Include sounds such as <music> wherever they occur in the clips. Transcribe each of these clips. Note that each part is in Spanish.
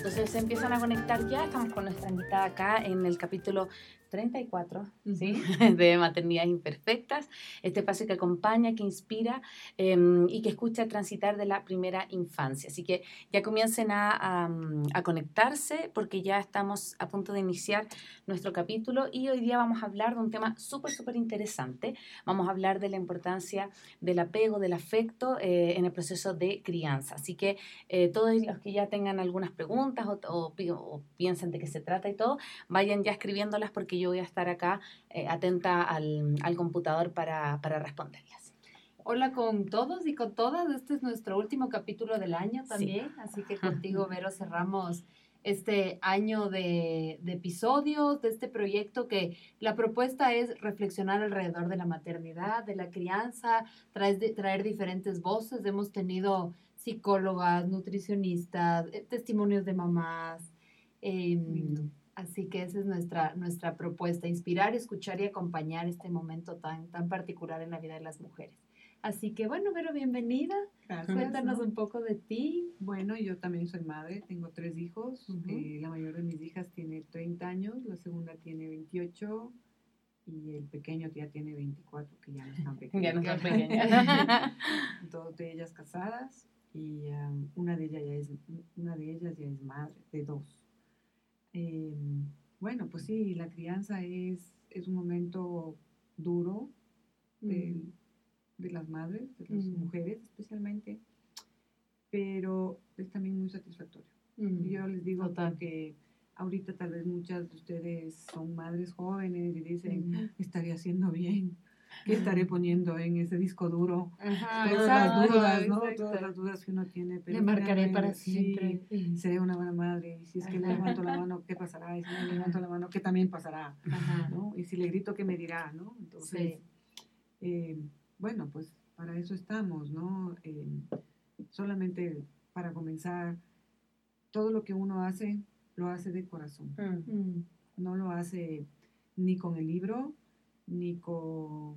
Entonces se empiezan a conectar ya. Estamos con nuestra invitada acá en el capítulo 34 ¿sí? <laughs> de Maternidades Imperfectas, este espacio que acompaña, que inspira em, y que escucha transitar de la primera infancia. Así que ya comiencen a, a, conectarse porque ya estamos a punto de iniciar nuestro capítulo y hoy día vamos a hablar de un tema súper, súper interesante. Vamos a hablar de la importancia del apego, del afecto eh, en el proceso de crianza. Así que eh, todos los que ya tengan algunas preguntas o, o, o piensen de qué se trata y todo, vayan ya escribiéndolas porque yo voy a estar acá eh, atenta al, al, computador para, para, responderlas. Hola con todos y con todas. Este es nuestro último capítulo del año también, sí. así que <laughs> contigo, Vero, cerramos este año de, de, episodios de este proyecto que la propuesta es reflexionar alrededor de la maternidad, de la crianza, traer, traer diferentes voces. Hemos tenido psicólogas, nutricionistas, eh, testimonios de mamás. Eh, mm. Así que esa es nuestra, nuestra propuesta, inspirar, escuchar y acompañar este momento tan, tan particular en la vida de las mujeres. Así que bueno, Vero, bienvenida. Gracias, Cuéntanos ¿no? un poco de ti. Bueno, yo también soy madre, tengo tres hijos. Uh -huh. eh, la mayor de mis hijas tiene 30 años, la segunda tiene 28 y el pequeño ya tiene 24, que ya no están <laughs> pequeños. ya no están <laughs> pequeñas. <laughs> Dos de ellas casadas y um, una, de ellas ya es, una de ellas ya es madre de dos. Eh, bueno, pues sí, la crianza es, es un momento duro de, mm. de las madres, de las mm. mujeres especialmente, pero es también muy satisfactorio. Mm. Yo les digo Total. que ahorita tal vez muchas de ustedes son madres jóvenes y dicen, estaría haciendo bien. ¿Qué estaré poniendo en ese disco duro? Ajá, Todas exacto, las dudas, ¿no? Exacto. Todas las dudas que uno tiene. Pero Le marcaré para siempre. Sí, seré una buena madre. Y si es que le levanto la mano, ¿qué pasará? Y si no le levanto la mano, ¿qué también pasará? Ajá. ¿no? Y si le grito, ¿qué me dirá? ¿no? Entonces, sí. eh, bueno, pues para eso estamos, ¿no? Eh, solamente para comenzar, todo lo que uno hace, lo hace de corazón. Mm. No lo hace ni con el libro, ni con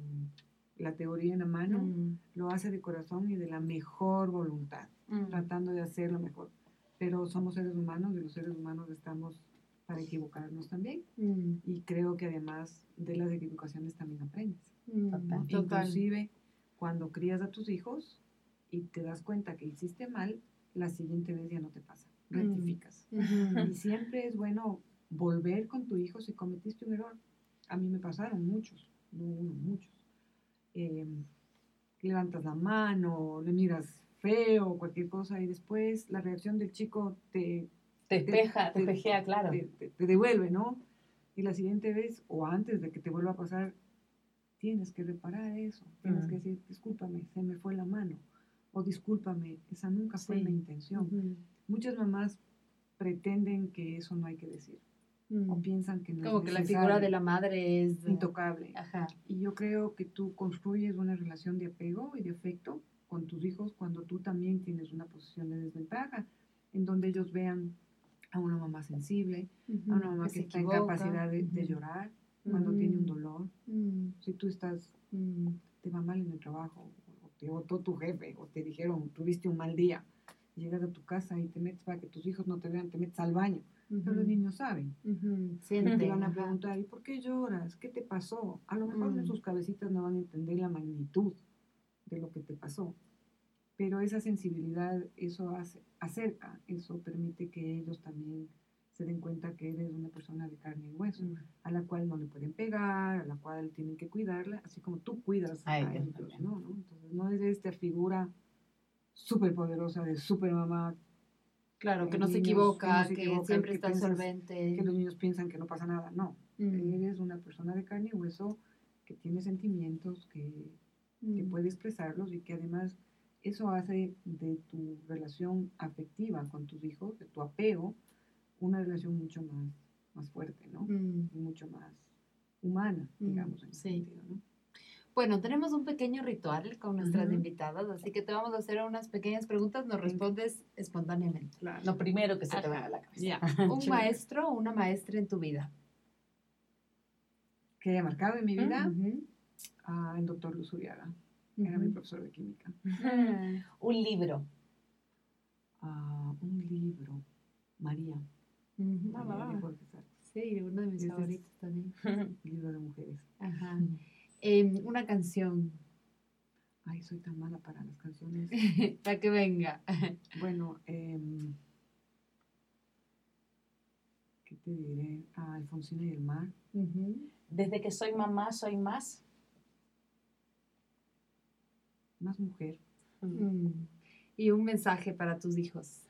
la teoría en la mano, mm. lo hace de corazón y de la mejor voluntad, mm. tratando de hacer lo mejor. Pero somos seres humanos y los seres humanos estamos para equivocarnos también. Mm. Y creo que además de las equivocaciones también aprendes. Total. Inclusive cuando crías a tus hijos y te das cuenta que hiciste mal, la siguiente vez ya no te pasa, rectificas. -hmm. Y siempre es bueno volver con tu hijo si cometiste un error a mí me pasaron muchos, no uno, muchos. Eh, levantas la mano, le miras feo, cualquier cosa, y después la reacción del chico te... Te espeja, te, te claro. Te, devuelve, ¿no? Y la siguiente vez, o antes de que te vuelva a pasar, tienes que reparar eso. Tienes mm. que decir, discúlpame, se me fue la mano. O discúlpame, esa nunca fue sí. mi intención. Uh -huh. Muchas mamás pretenden que eso no hay que decir o piensan que no como es que la figura de la madre es intocable. Ajá. Y yo creo que tú construyes una relación de apego y de afecto con tus hijos cuando tú también tienes una posición de desventaja, en donde ellos vean a una mamá sensible, uh -huh. a una mamá que, que está equivoca. en capacidad de, de llorar uh -huh. cuando tiene un dolor. Si tú estás, te va mal en el trabajo, o te votó tu jefe, o te dijeron, tuviste un mal día, llegas a tu casa y te metes para que tus hijos no te vean, te metes al baño Uh -huh. Pero los niños saben. Uh -huh. Sienten. Te van a preguntar, ¿y por qué lloras? ¿Qué te pasó? A lo mejor en sus cabecitas no van a entender la magnitud de lo que te pasó. Pero esa sensibilidad, eso hace, acerca, eso permite que ellos también se den cuenta que eres una persona de carne y hueso, a la cual no le pueden pegar, a la cual tienen que cuidarla, así como tú cuidas Ay, a ellos, ¿no? ¿no? Entonces no es esta figura súper poderosa de super mamá Claro, que no, niños, se equivoca, que, no se equivoca, que siempre que está piensas, solvente. Que los niños piensan que no pasa nada. No, mm. eres una persona de carne y hueso que tiene sentimientos, que, mm. que, puede expresarlos y que además eso hace de tu relación afectiva con tus hijos, de tu apego, una relación mucho más, más fuerte, ¿no? Mm. Mucho más humana, digamos, en ese sentido, ¿no? Bueno, tenemos un pequeño ritual con nuestras uh -huh. invitadas, así que te vamos a hacer unas pequeñas preguntas, nos respondes espontáneamente. Claro. Lo primero que se Ajá. te venga a la cabeza. Yeah. <laughs> un maestro o una maestra en tu vida. Que haya marcado en mi vida, uh -huh. el doctor Luz Uriaga, uh -huh. era mi profesor de química. un libro. Ah, un libro, María, María Sí, uno de mis favoritos también. <laughs> libro de mujeres. Ajá. Em, una canción. Ay, soy tan mala para las canciones. <laughs> para que venga. bueno, eh, ¿qué te diré? Ah, Alfonsina y el mar. Desde que soy mamá, soy más. Más mujer. Mm. Y un mensaje para tus hijos.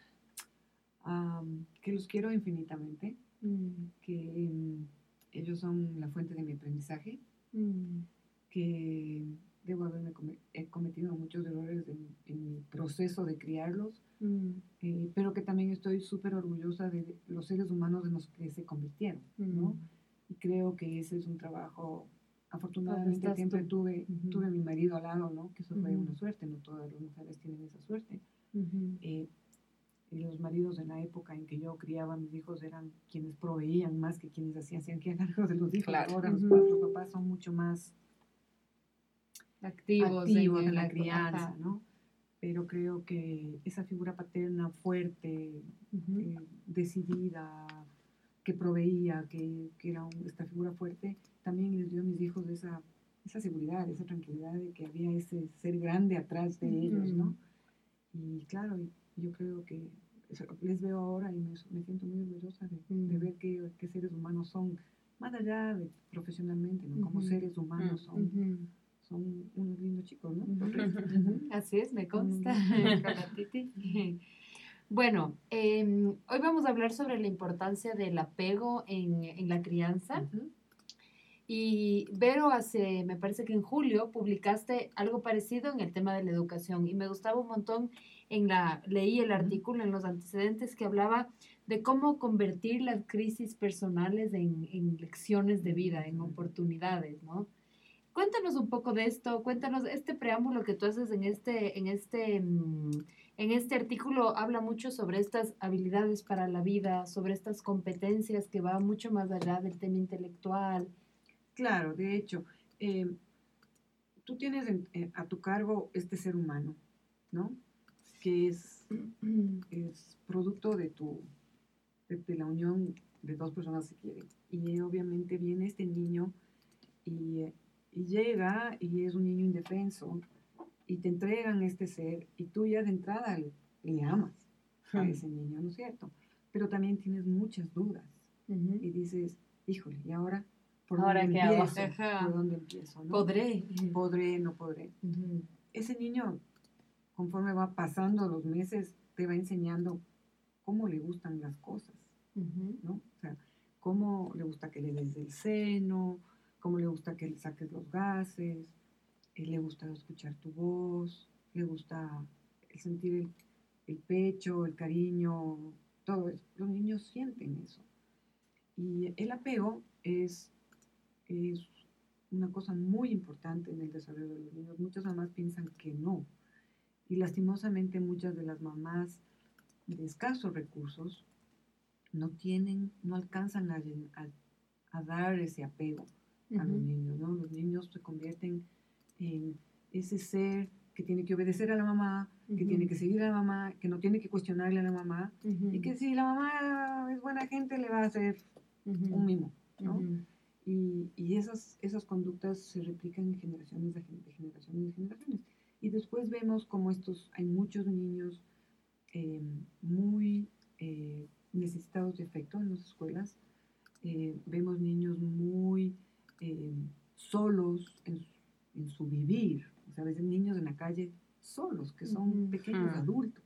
que los quiero infinitamente, mm. que mm, ellos son la fuente de mi aprendizaje, que debo haberme he cometido muchos errores en, mi proceso de criarlos, eh, pero que también estoy súper orgullosa de los seres humanos en los que se convirtieron, ¿no? Y creo que ese es un trabajo afortunadamente siempre tuve, tuve a mi marido al lado, ¿no? Que eso fue una suerte, no todas las mujeres tienen esa suerte. Eh, y los maridos en la época en que yo criaba a mis hijos eran quienes proveían más que quienes hacían, hacían cargo de los hijos. Ahora los, papás son mucho más activos, en, la, crianza, ¿no? Pero creo que esa figura paterna fuerte, eh, decidida, que proveía, que, que era esta figura fuerte, también les dio a mis hijos esa, esa seguridad, esa tranquilidad de que había ese ser grande atrás de ellos, ¿no? Y claro, yo creo que les veo ahora y me, siento muy orgullosa de, ver qué, seres humanos son, más allá de profesionalmente, ¿no? Como seres humanos son, son unos lindos chicos, ¿no? <laughs> Así es, me consta. <laughs> <laughs> Bueno, em, hoy vamos a hablar sobre la importancia del apego en, en la crianza. Y Vero, hace, me parece que en julio publicaste algo parecido en el tema de la educación y me gustaba un montón, en la, leí el artículo en los antecedentes que hablaba de cómo convertir las crisis personales en, en lecciones de vida, en oportunidades, ¿no? Cuéntanos un poco de esto, cuéntanos este preámbulo que tú haces en este, en este, mm, en este artículo habla mucho sobre estas habilidades para la vida, sobre estas competencias que van mucho más allá del tema intelectual. Claro, de hecho, eh, tú tienes eh, a tu cargo este ser humano, ¿no? Que es, <clears throat> es producto de tu, de, la unión de dos personas que quieren. Y obviamente viene este niño y y llega y es un niño indefenso y te entregan este ser y tú ya de entrada le, amas a ese niño, ¿no es cierto? Pero también tienes muchas dudas y dices, híjole, ¿y ahora? ¿Por dónde empiezo? ¿Por dónde empiezo? ¿Podré? ¿Podré? ¿No podré? Ese niño, conforme va pasando los meses, te va enseñando cómo le gustan las cosas, ¿no? O sea, cómo le gusta que le des el seno, cómo le gusta que le saques los gases, eh, le gusta escuchar tu voz, le gusta sentir el, pecho, el cariño, todo eso. Los niños sienten eso. Y el apego es, una cosa muy importante en el desarrollo de los niños. Muchas mamás piensan que no. Y lastimosamente muchas de las mamás de escasos recursos no tienen, no alcanzan a dar ese apego a los niños, ¿no? Los niños se convierten en ese ser que tiene que obedecer a la mamá, que tiene que seguir a la mamá, que no tiene que cuestionarle a la mamá, y que si la mamá es buena gente le va a hacer un mimo, ¿no? Y, y, esas, esas conductas se replican en generaciones de, generaciones de generaciones. Y después vemos como estos, hay muchos niños em, muy eh, necesitados de afecto en las escuelas, eh, vemos niños muy eh, solos en, su vivir. O sea, a veces niños en la calle solos, que son pequeños adultos.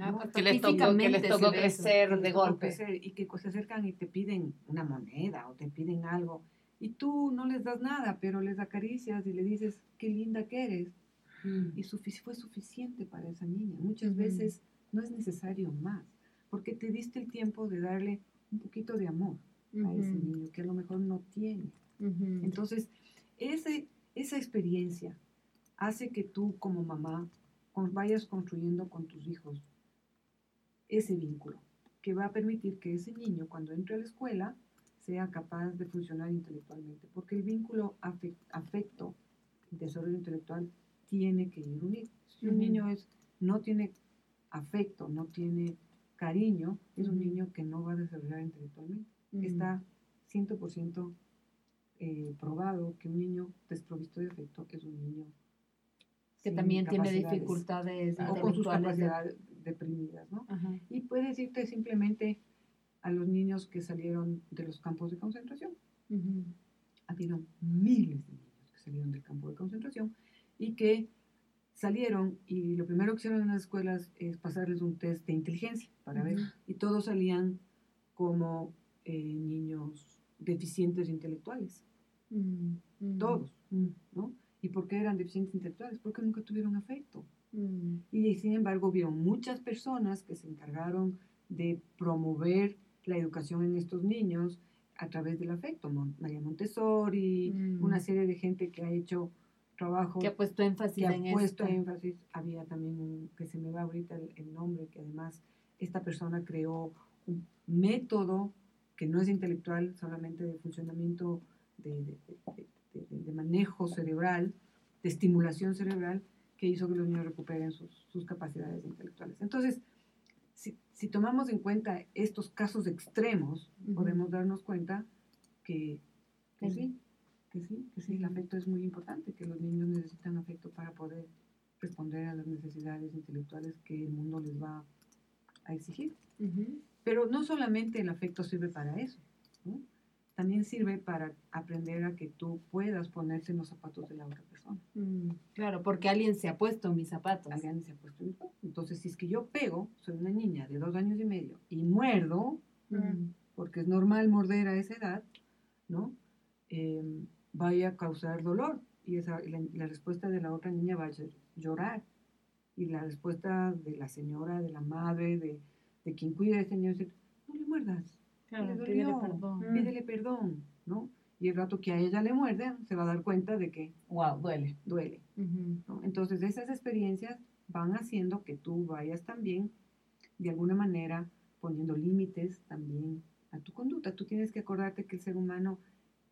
Ah, que, les tocó, que, les tocó, crecer de golpe. y que se acercan y te piden una moneda o te piden algo. Y tú no les das nada, pero les acaricias y le dices, qué linda que eres. Y fue suficiente para esa niña. Muchas veces no es necesario más, porque te diste el tiempo de darle un poquito de amor a ese niño que a lo mejor no tiene. Entonces, ese, esa experiencia hace que tú como mamá vayas construyendo con tus hijos ese vínculo que va a permitir que ese niño cuando entre a la escuela sea capaz de funcionar intelectualmente, porque el vínculo afecto, desarrollo intelectual tiene que ir unido. Si un niño es, no tiene afecto, no tiene cariño, es un niño que no va a desarrollar intelectualmente. Está 100% eh, probado que un niño desprovisto de afecto es un niño que también tiene dificultades o con sus capacidades deprimidas, ¿no? Y puede decirte simplemente a los niños que salieron de los campos de concentración. Ha habido miles de niños que salieron del campo de concentración y que salieron y lo primero que hicieron en las escuelas es pasarles un test de inteligencia para ver y todos salían como eh, niños deficientes intelectuales. Mm, mm. Todos, mm. ¿no? ¿Y por qué eran deficientes intelectuales? Porque nunca tuvieron afecto. Y sin embargo, hubieron muchas personas que se encargaron de promover la educación en estos niños a través del afecto. María Montessori, una serie de gente que ha hecho trabajo. Que ha puesto énfasis que ha puesto énfasis. Había también un, que se me va ahorita el nombre, que además esta persona creó un método que no es intelectual, solamente de funcionamiento, de, manejo cerebral, de estimulación cerebral, que hizo que los niños recuperen sus, capacidades intelectuales. Entonces, si, tomamos en cuenta estos casos extremos, podemos darnos cuenta que, sí, que sí, que sí, el afecto es muy importante, que los niños necesitan afecto para poder responder a las necesidades intelectuales que el mundo les va a exigir. Pero no solamente el afecto sirve para eso, también sirve para aprender a que tú puedas ponerse en los zapatos de la otra persona. Mm, claro, porque alguien se ha puesto en mis zapatos. Alguien se ha puesto en mis zapatos. Entonces, si es que yo pego, soy una niña de dos años y medio y muerdo, mm. porque es normal morder a esa edad, ¿no? Em, vaya a causar dolor. Y esa, la, la respuesta de la otra niña va a llorar. Y la respuesta de la señora, de la madre, de, de quien cuida a este niño, dice, no le muerdas, pídele perdón. Pídele perdón, ¿no? Y el rato que a ella le muerde, se va a dar cuenta de que, wow, duele. Duele. Entonces, esas experiencias van haciendo que tú vayas también, de alguna manera, poniendo límites también a tu conducta. Tú tienes que acordarte que el ser humano,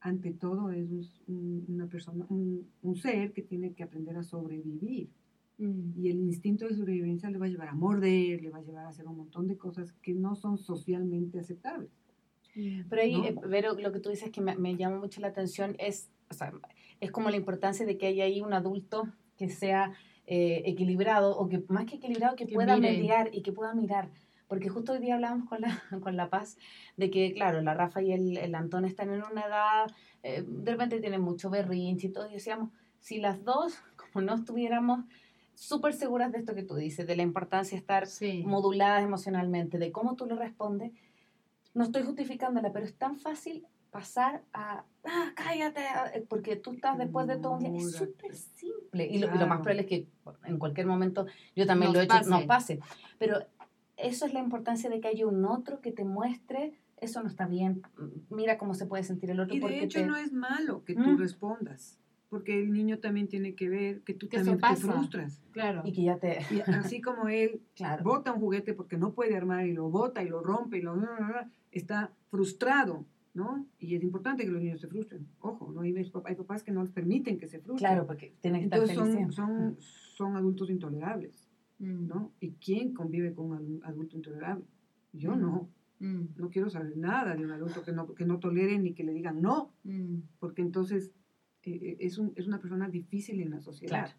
ante todo, es una persona, un, un ser que tiene que aprender a sobrevivir. Mm. Y el instinto de sobrevivencia le va a llevar a morder, le va a llevar a hacer un montón de cosas que no son socialmente aceptables. Mm. Pero ahí, eh, Vero, lo que tú dices que me, me, llama mucho la atención es, o sea, es como la importancia de que haya ahí un adulto que sea eh, equilibrado o que más que equilibrado, que, pueda mediar y que pueda mirar. Porque justo hoy día hablábamos con la, <laughs> con la Paz de que, claro, la Rafa y el, el Antón están en una edad, eh, de repente tienen mucho berrinche y todo, y decíamos, si las dos, <laughs> como no estuviéramos súper seguras de esto que tú dices, de la importancia de estar moduladas emocionalmente, de cómo tú le respondes. No estoy justificándola, pero es tan fácil pasar a, ah, cállate, eh, porque tú estás después de todo un día. Es súper simple. Y lo, más probable es que en cualquier momento yo también lo he hecho, no pase. Pero eso es la importancia de que haya un otro que te muestre eso no está bien, mira cómo se puede sentir el otro. Y de hecho no es malo que tú ¿Mm? respondas porque el niño también tiene que ver que tú también te frustras. Claro. Y que ya te... así como él <laughs> bota un juguete porque no puede armar y lo bota y lo rompe y lo... está frustrado, ¿no? Y es importante que los niños se frustren. Ojo, ¿no? hay, hay papás que no les permiten que se frustren. Claro, porque tienen que estar son, son, son, adultos intolerables, mm. ¿no? ¿Y quién convive con un adulto intolerable? Yo mm. no. Mm. No quiero saber nada de un adulto que no, que no tolere ni que le digan no, porque entonces eh, es, un, es, una persona difícil en la sociedad.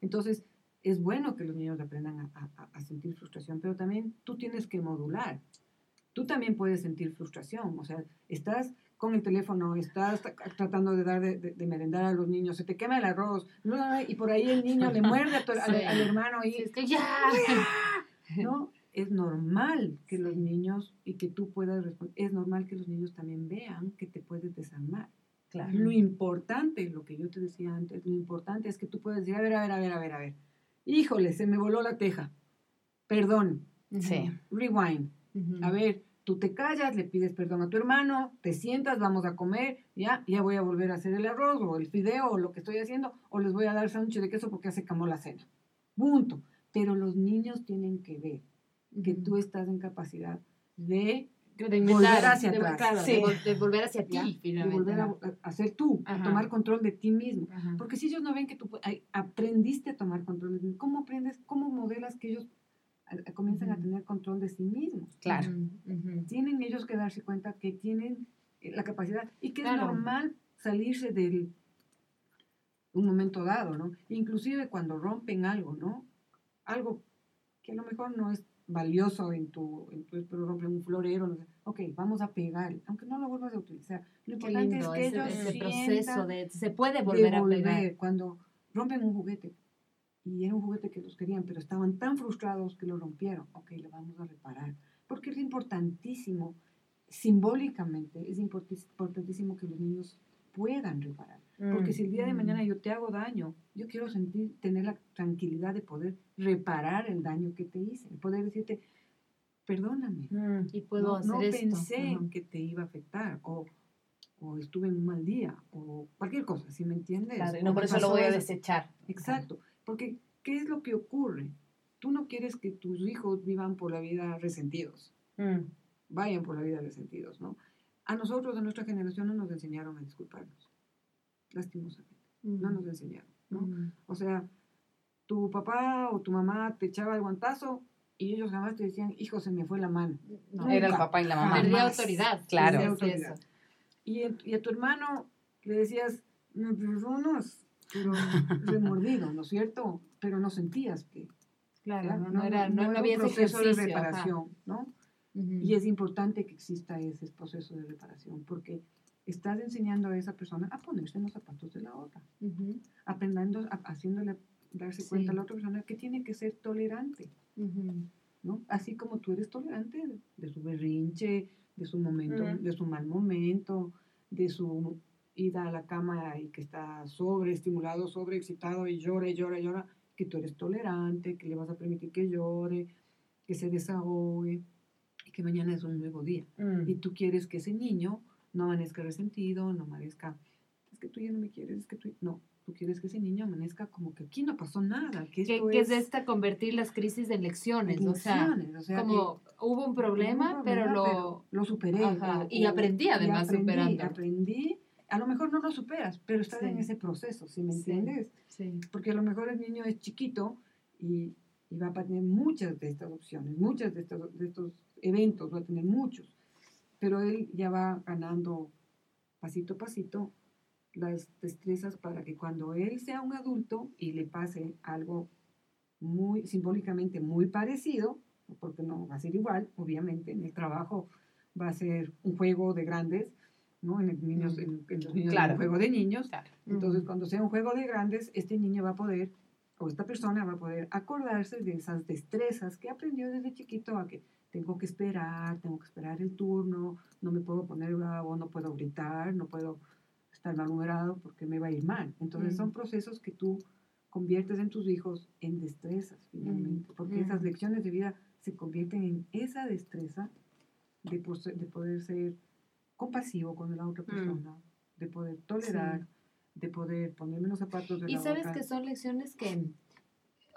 Entonces, es bueno que los niños aprendan a, a, sentir frustración, pero también tú tienes que modular. Tú también puedes sentir frustración, o sea, estás con el teléfono, estás tratando de dar de, merendar a los niños, se te quema el arroz, y por ahí el niño le muerde al, hermano y es que ya, ¿no? Es normal que los niños y que tú puedas responder, es normal que los niños también vean que te puedes desarmar. Lo importante, lo que yo te decía antes, lo importante es que tú puedes decir, a ver, a ver, a ver, a ver, a ver. Híjole, se me voló la teja. Perdón. Sí. Rewind. A ver, tú te callas, le pides perdón a tu hermano, te sientas, vamos a comer, ya, ya voy a volver a hacer el arroz o el fideo o lo que estoy haciendo, o les voy a dar sándwich de queso porque hace camó la cena. Punto. Pero los niños tienen que ver que tú estás en capacidad de de volver hacia atrás. de, volver hacia ti, De volver a, ser tú, a tomar control de ti mismo. Porque si ellos no ven que tú aprendiste a tomar control de ti, ¿cómo aprendes, cómo modelas que ellos comienzan a tener control de sí mismos. Claro. Tienen ellos que darse cuenta que tienen eh, la capacidad y que es normal salirse del un momento dado, ¿no? Inclusive cuando rompen algo, ¿no? Algo que a lo mejor no es valioso en tu, en tu pero rompen un florero, no sé. ok, vamos a pegar, aunque no lo vuelvas a utilizar. Lo importante es que ellos ese proceso de, se puede volver, a pegar. Cuando rompen un juguete, y era un juguete que los querían, pero estaban tan frustrados que lo rompieron, ok, lo vamos a reparar, porque es importantísimo, simbólicamente, es importantísimo que los niños puedan reparar. Porque si el día de mm. mañana yo te hago daño, yo quiero sentir, tener la tranquilidad de poder reparar el daño que te hice, poder decirte, perdóname. Mm, y puedo no, hacer no pensé en que te iba a afectar, o, o, estuve en un mal día, o cualquier cosa, si me entiendes? Claro, no por eso lo voy a desechar. Exacto, porque ¿qué es lo que ocurre? Tú no quieres que tus hijos vivan por la vida resentidos, mm. vayan por la vida resentidos, ¿no? A nosotros, de nuestra generación, no nos enseñaron a disculparnos lastimosamente. No nos enseñaron, ¿no? O sea, tu papá o tu mamá te echaba el guantazo y ellos jamás te decían, hijo, se me fue la mano. No, era el papá y la mamá. Perdí autoridad. Claro. Autoridad. Y, y, a tu hermano le decías, me perdonas, pero <laughs> remordido, ¿no es cierto? Pero no sentías que... Claro, no, era, no, había un proceso de reparación, ¿no? Y es importante que exista ese proceso de reparación, porque estás enseñando a esa persona a ponerse en los zapatos de la otra, aprendiendo, haciéndole darse cuenta a la otra persona que tiene que ser tolerante, ¿no? Así como tú eres tolerante de, su berrinche, de su momento, de su mal momento, de su ida a la cama y que está sobreestimulado, sobreexcitado y llora y llora y llora, que tú eres tolerante, que le vas a permitir que llore, que se desahogue y que mañana es un nuevo día. Mm. Y tú quieres que ese niño no amanezca resentido, no amanezca, es que tú ya no me quieres, es que tú, no, tú quieres que ese niño amanezca como que aquí no pasó nada. Que, esto es, de esta convertir las crisis en lecciones, o, sea, como hubo un problema, pero, lo, lo superé. y aprendí además aprendí, superando. Aprendí, a lo mejor no lo superas, pero estás en ese proceso, ¿sí me entiendes? Sí. Porque a lo mejor el niño es chiquito y, y va a tener muchas de estas opciones, muchas de estos, de estos eventos, va a tener muchos pero él ya va ganando pasito a pasito las destrezas para que cuando él sea un adulto y le pase algo muy simbólicamente muy parecido, porque no va a ser igual, obviamente, en el trabajo va a ser un juego de grandes, ¿no? En, el niños, en, los niños claro. un juego de niños. Entonces, cuando sea un juego de grandes, este niño va a poder, o esta persona va a poder acordarse de esas destrezas que aprendió desde chiquito a que tengo que esperar, tengo que esperar el turno, no me puedo poner bravo, no puedo gritar, no puedo estar malhumorado porque me va a ir mal. Entonces son mm. procesos que tú conviertes en tus hijos en destrezas finalmente, mm. porque esas mm. lecciones de vida se convierten en esa destreza de, de poder ser compasivo con la otra persona, de poder tolerar, de poder ponerme los zapatos de y la otra. Y sabes que son lecciones que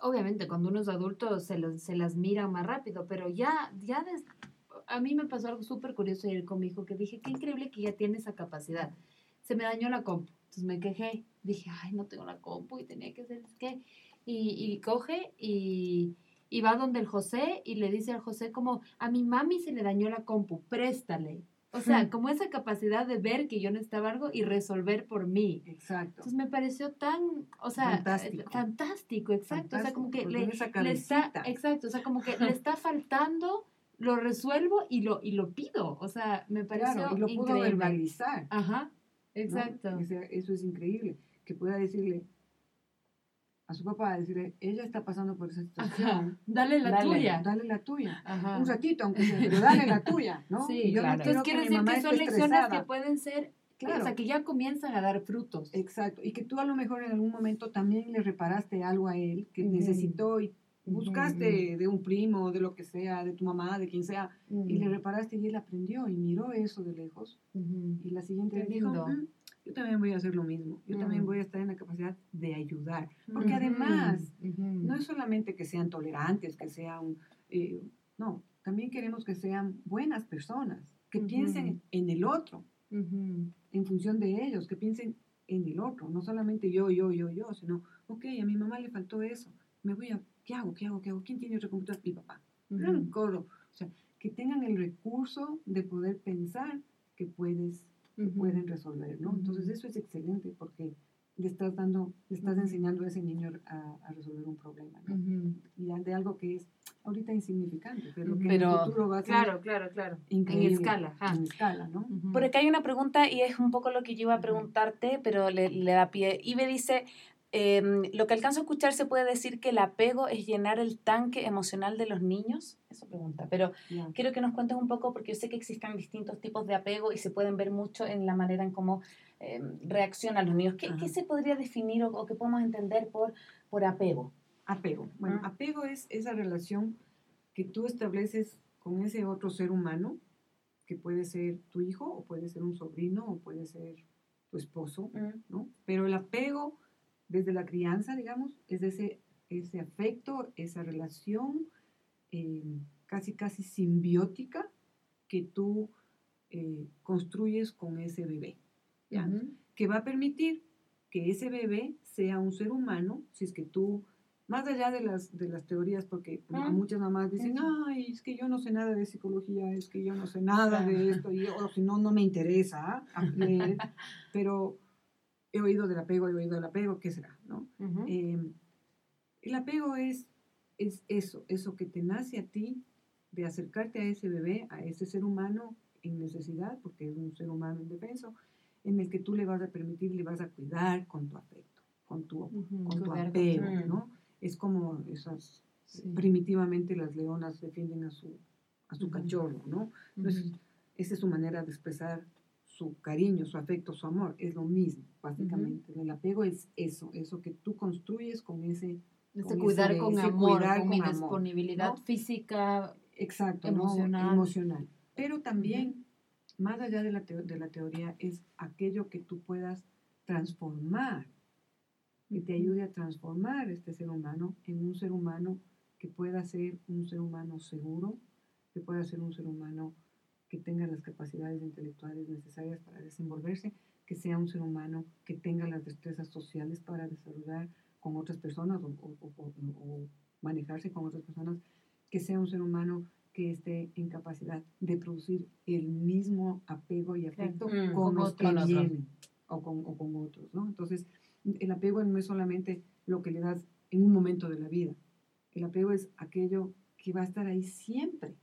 obviamente cuando uno es adulto se, se las mira más rápido, pero ya, ya a mí me pasó algo súper curioso ayer con mi hijo que dije, qué increíble que ya tiene esa capacidad. Se me dañó la compu, entonces me quejé, dije, ay, no tengo la compu y tenía que hacer, ¿qué? Y, y coge y, y va donde el José y le dice al José como, a mi mami se le dañó la compu, préstale. O sea, como esa capacidad de ver que yo necesitaba algo y resolver por mí. Exacto. Entonces me pareció tan, o sea, fantástico, fantástico exacto. o sea, como que le, está, exacto, o sea, como que <laughs> le está faltando, lo resuelvo y lo, y lo pido. O sea, me pareció claro, y lo pudo verbalizar. Ajá, exacto. eso es increíble, que pueda decirle, a su papá, decirle, ella está pasando por esa situación. Dale la tuya. Dale la tuya. Un ratito, aunque sea, pero dale la tuya, ¿no? <laughs> Sí, yo claro. Entonces quiere decir que son lecciones que pueden ser, claro. o sea, que ya comienzan a dar frutos. Exacto, y que tú a lo mejor en algún momento también le reparaste algo a él que necesitó y buscaste de un primo, de lo que sea, de tu mamá, de quien sea, y le reparaste y él aprendió y miró eso de lejos. Y la siguiente vez dijo, yo también voy a hacer lo mismo, yo también voy a estar en la capacidad de ayudar, porque además no es solamente que sean tolerantes, que sean, eh, no, también queremos que sean buenas personas, que piensen en el otro, en función de ellos, que piensen en el otro, no solamente yo, yo, yo, yo, sino, ok, a mi mamá le faltó eso, me voy a, ¿qué hago? ¿Qué hago? ¿Qué hago? ¿Quién tiene otra computadora? Mi papá. O sea, que tengan el recurso de poder pensar que puedes, que pueden resolver, ¿no? Entonces eso es excelente porque le estás dando, le estás enseñando a ese niño a, resolver un problema, ¿no? Y de algo que es ahorita insignificante, pero que en el futuro va a ser claro, claro, claro, en escala, en escala, ¿no? Por acá hay una pregunta y es un poco lo que yo iba a preguntarte, pero le, le da pie. Ibe dice, Em, lo que alcanzo a escuchar se puede decir que el apego es llenar el tanque emocional de los niños. Eso pregunta, pero quiero que nos cuentes un poco porque yo sé que existen distintos tipos de apego y se pueden ver mucho en la manera en cómo em, reaccionan los niños. ¿Qué, ¿Qué, se podría definir o, qué podemos entender por, por apego? Apego. Bueno, apego es esa relación que tú estableces con ese otro ser humano, que puede ser tu hijo o puede ser un sobrino o puede ser tu esposo, ¿no? Pero el apego desde la crianza, digamos, es ese, ese afecto, esa relación eh, casi, casi simbiótica que tú eh, construyes con ese bebé, que va a permitir que ese bebé sea un ser humano, si es que tú, más allá de las, de las teorías, porque muchas mamás dicen, ay, es que yo no sé nada de psicología, es que yo no sé nada de esto, y, o si no, no me interesa <laughs> pero he oído del apego, he oído del apego, ¿qué será? ¿no? Em, el apego es, es eso, eso que te nace a ti de acercarte a ese bebé, a ese ser humano en necesidad, porque es un ser humano indefenso, en el que tú le vas a permitir, le vas a cuidar con tu afecto, con tu, con tu apego, ¿no? Es como esas, primitivamente las leonas defienden a su, a su cachorro, ¿no? Entonces, esa es su manera de expresar su cariño, su afecto, su amor, es lo mismo, básicamente. El apego es eso, eso que tú construyes con ese... Ese cuidar con amor, con, mi disponibilidad física, Exacto, emocional. emocional. Pero también, más allá de la, de la teoría, es aquello que tú puedas transformar, que te ayude a transformar este ser humano en un ser humano que pueda ser un ser humano seguro, que pueda ser un ser humano que tenga las capacidades intelectuales necesarias para desenvolverse, que sea un ser humano que tenga las destrezas sociales para desarrollar con otras personas o, manejarse con otras personas, que sea un ser humano que esté en capacidad de producir el mismo apego y afecto mm, con, los que vienen o con, o con otros, ¿no? Entonces, el apego no es solamente lo que le das en un momento de la vida, el apego es aquello que va a estar ahí siempre,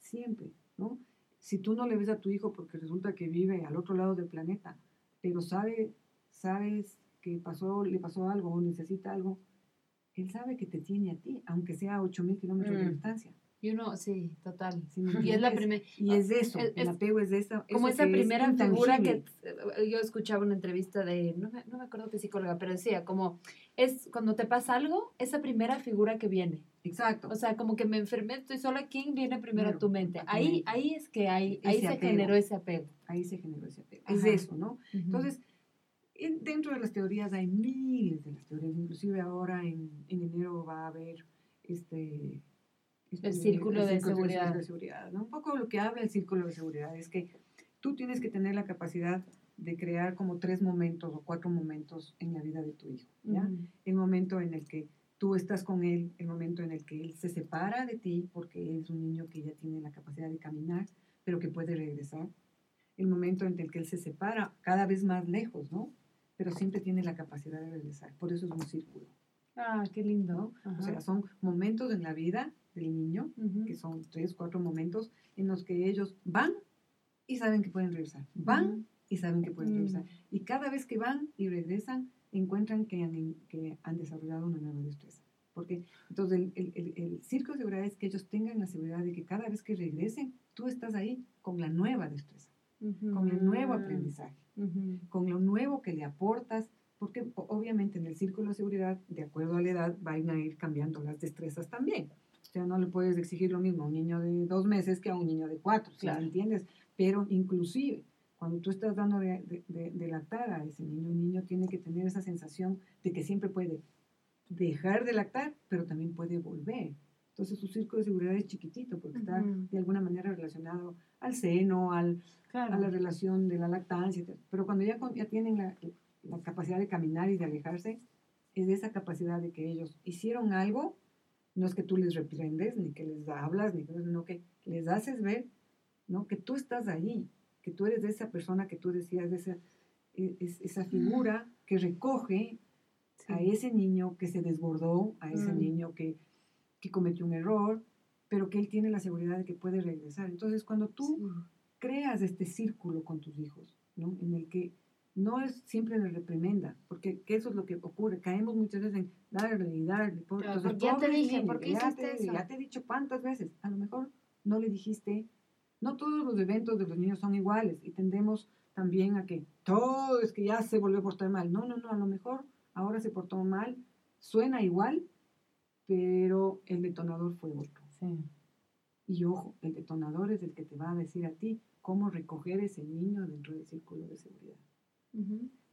siempre. Si tú no le ves a tu hijo porque resulta que vive al otro lado del planeta, pero sabe, sabes que pasó, le pasó algo o necesita algo, él sabe que te tiene a ti, aunque sea a 8.000 kilómetros de mm. distancia. Y uno, sí, total. y es la primera. Y es eso, el apego es de esa. Como esa primera figura que yo escuchaba una entrevista de, no me, no me acuerdo qué psicóloga, pero decía, como es cuando te pasa algo, esa primera figura que viene. Exacto. O sea, como que me enfermé, estoy sola, ¿quién viene primero a tu mente? ahí, ahí es que hay, ahí se generó ese apego. Ahí se generó ese apego. Es eso, ¿no? Entonces, dentro de las teorías hay miles de las teorías, inclusive ahora en, en enero va a haber este el círculo, de, seguridad. de seguridad. Un poco lo que habla el círculo de seguridad es que tú tienes que tener la capacidad de crear como tres momentos o cuatro momentos en la vida de tu hijo. ¿ya? El momento en el que tú estás con él, el momento en el que él se separa de ti porque es un niño que ya tiene la capacidad de caminar, pero que puede regresar. El momento en el que él se separa cada vez más lejos, ¿no? Pero siempre tiene la capacidad de regresar. Por eso es un círculo. Ah, qué lindo. O sea, son momentos en la vida del niño, que son tres, cuatro momentos en los que ellos van y saben que pueden regresar. Van y saben que pueden regresar. Mm. Y cada vez que van y regresan, encuentran que han, que han desarrollado una nueva destreza. Porque entonces el, el, el, círculo de seguridad es que ellos tengan la seguridad de que cada vez que regresen, tú estás ahí con la nueva destreza, con el nuevo aprendizaje, con lo nuevo que le aportas, porque obviamente en el círculo de seguridad, de acuerdo a la edad, van a ir cambiando las destrezas también. O sea, no le puedes exigir lo mismo a un niño de dos meses que a un niño de cuatro, ¿sí entiendes? Pero inclusive, cuando tú estás dando de, de, lactar a ese niño, el niño tiene que tener esa sensación de que siempre puede dejar de lactar, pero también puede volver. Entonces su círculo de seguridad es chiquitito porque está de alguna manera relacionado al seno, al, a la relación de la lactancia. Pero cuando ya, ya tienen la, la, capacidad de caminar y de alejarse, es esa capacidad de que ellos hicieron algo, no es que tú les reprendes, ni que les hablas, ni que, sino que les haces ver, ¿no? Que tú estás ahí, que tú eres esa persona que tú decías, esa, e, esa figura que recoge a ese niño que se desbordó, a ese mm. niño que, que, cometió un error, pero que él tiene la seguridad de que puede regresar. Entonces, cuando tú creas este círculo con tus hijos, ¿no? En el que no es siempre la reprimenda, porque eso es lo que ocurre. Caemos muchas veces en darle y darle. entonces, ya te dije, ¿por qué ya te, eso? Ya te he dicho cuántas veces. A lo mejor no le dijiste. No todos los eventos de los niños son iguales y tendemos también a que todo es que ya se volvió a portar mal. No, no, no. A lo mejor ahora se portó mal. Suena igual, pero el detonador fue otro. Y ojo, el detonador es el que te va a decir a ti cómo recoger ese niño dentro del círculo de seguridad.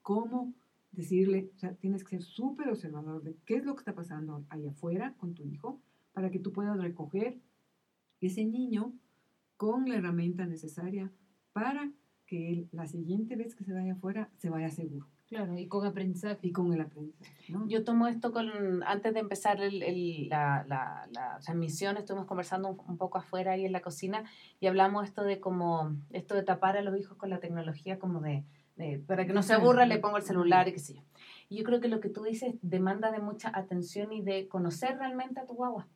Cómo decirle, o sea, tienes que ser súper observador de qué es lo que está pasando ahí afuera con tu hijo para que tú puedas recoger ese niño con la herramienta necesaria para que él, la siguiente vez que se vaya afuera se vaya seguro. Claro, y con aprendizaje. Y con el aprendizaje. Yo tomo esto con, antes de empezar el, el, la, la, la, transmisión, estuvimos conversando un, poco afuera ahí en la cocina y hablamos esto de como, esto de tapar a los hijos con la tecnología, como de, para que no se aburra le pongo el celular y qué sé yo. Y yo creo que lo que tú dices demanda de mucha atención y de conocer realmente a tu guagua.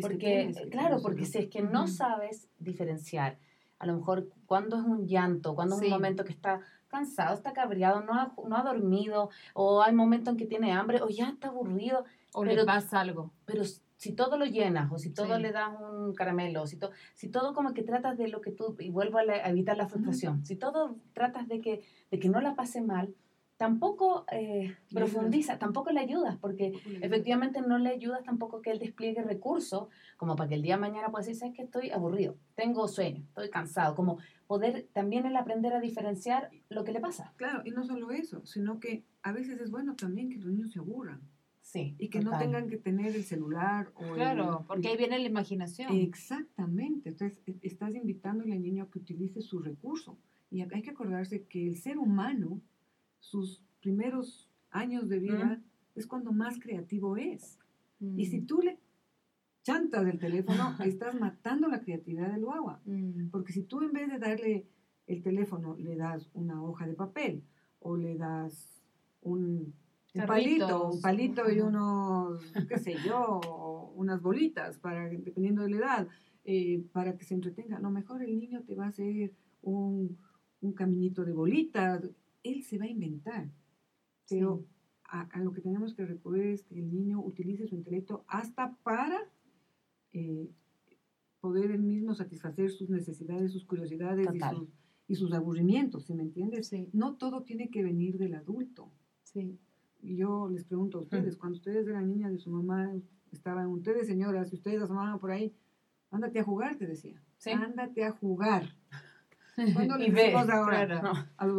Porque, claro, porque si es que no sabes diferenciar, a lo mejor cuando es un llanto, cuando es un momento que está cansado, está cabreado, no ha, no ha dormido, o hay momentos en que tiene hambre, o ya está aburrido. O le pasa algo. Pero si todo lo llenas, o si todo le das un caramelo, si, to, si todo como que tratas de lo que tú, y vuelvo a, evitar la frustración, si todo tratas de que, de que no la pase mal, tampoco eh, profundiza, tampoco le ayudas, porque efectivamente no le ayudas tampoco que él despliegue recursos, como para que el día de mañana pueda decir, sabes que estoy aburrido, tengo sueño, estoy cansado, como poder también el aprender a diferenciar lo que le pasa. Claro, y no solo eso, sino que a veces es bueno también que los niños se aburran. Sí. Y que no tengan que tener el celular o Claro, porque ahí viene la imaginación. Exactamente. Entonces, e, estás invitándole al niño a que utilice su recurso. Y hay que acordarse que el ser humano sus primeros años de vida es cuando más creativo es. Y si mm. tú le chantas el teléfono, <laughs> estás matando la creatividad del guagua. Mm. Porque si tú en vez de darle el teléfono le das una hoja de papel o le das un, palito, un palito y unos, qué sé yo, unas bolitas, para, dependiendo de la edad, eh, para que se entretenga. A lo mejor el niño te va a hacer un, un caminito de bolitas, él se va a inventar. Pero a, lo que tenemos que recurrir es que el niño utilice su intelecto hasta para eh, poder él mismo satisfacer sus necesidades, sus curiosidades y sus, aburrimientos, ¿sí me entiendes? No todo tiene que venir del adulto. Sí. Yo les pregunto a ustedes, cuando ustedes eran niñas de su mamá, estaban ustedes señoras, si ustedes asomaban por ahí, ándate a jugar, te decía. Ándate a jugar. ¿Cuándo <laughs> le decimos ahora claro. a los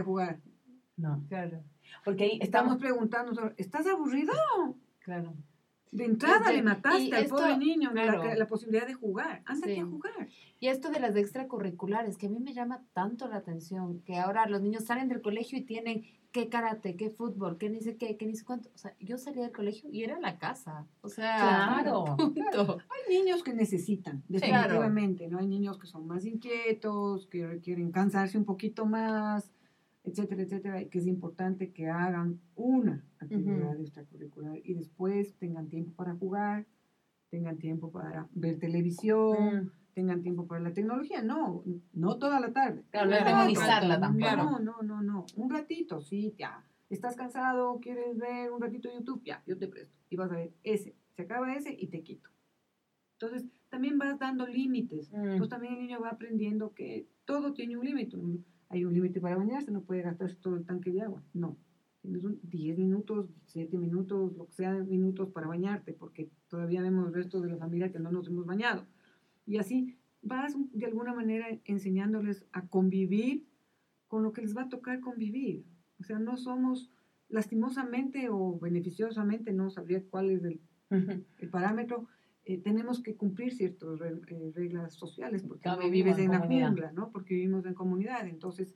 a jugar? No. Claro. Porque ahí estamos, preguntando, ¿estás aburrido? Claro. De entrada le mataste al pobre niño la, posibilidad de jugar. Ándate a jugar. Y esto de las extracurriculares, que a mí me llama tanto la atención, que ahora los niños salen del colegio y tienen qué karate, qué fútbol, qué ni sé qué, qué ni sé cuánto. O sea, yo salía del colegio y era la casa. O sea, claro. <laughs> Hay niños que necesitan, definitivamente, ¿no? Hay niños que son más inquietos, que requieren cansarse un poquito más, etcétera, etcétera, y que es importante que hagan una actividad extracurricular y después tengan tiempo para jugar, tengan tiempo para ver televisión. Mm tengan tiempo para la tecnología. No, no toda la tarde. Claro, no es demonizarla tampoco. No, no, no, no. Un ratito, sí, ya. Estás cansado, quieres ver un ratito YouTube, ya, yo te presto. Y vas a ver ese. Se acaba ese y te quito. Entonces, también vas dando límites. Mm. Pues también el niño va aprendiendo que todo tiene un límite. Hay un límite para bañarse, no puede gastarse todo el tanque de agua. No. Tienes 10 minutos, 7 minutos, lo que sea minutos para bañarte, porque todavía vemos el resto de la familia que no nos hemos bañado. Y así vas de alguna manera enseñándoles a convivir con lo que les va a tocar convivir. O sea, no somos lastimosamente o beneficiosamente, no sabría cuál es el, parámetro, eh, tenemos que cumplir ciertas eh, reglas sociales porque no, vives en la jungla, ¿no? Porque vivimos en comunidad. Entonces,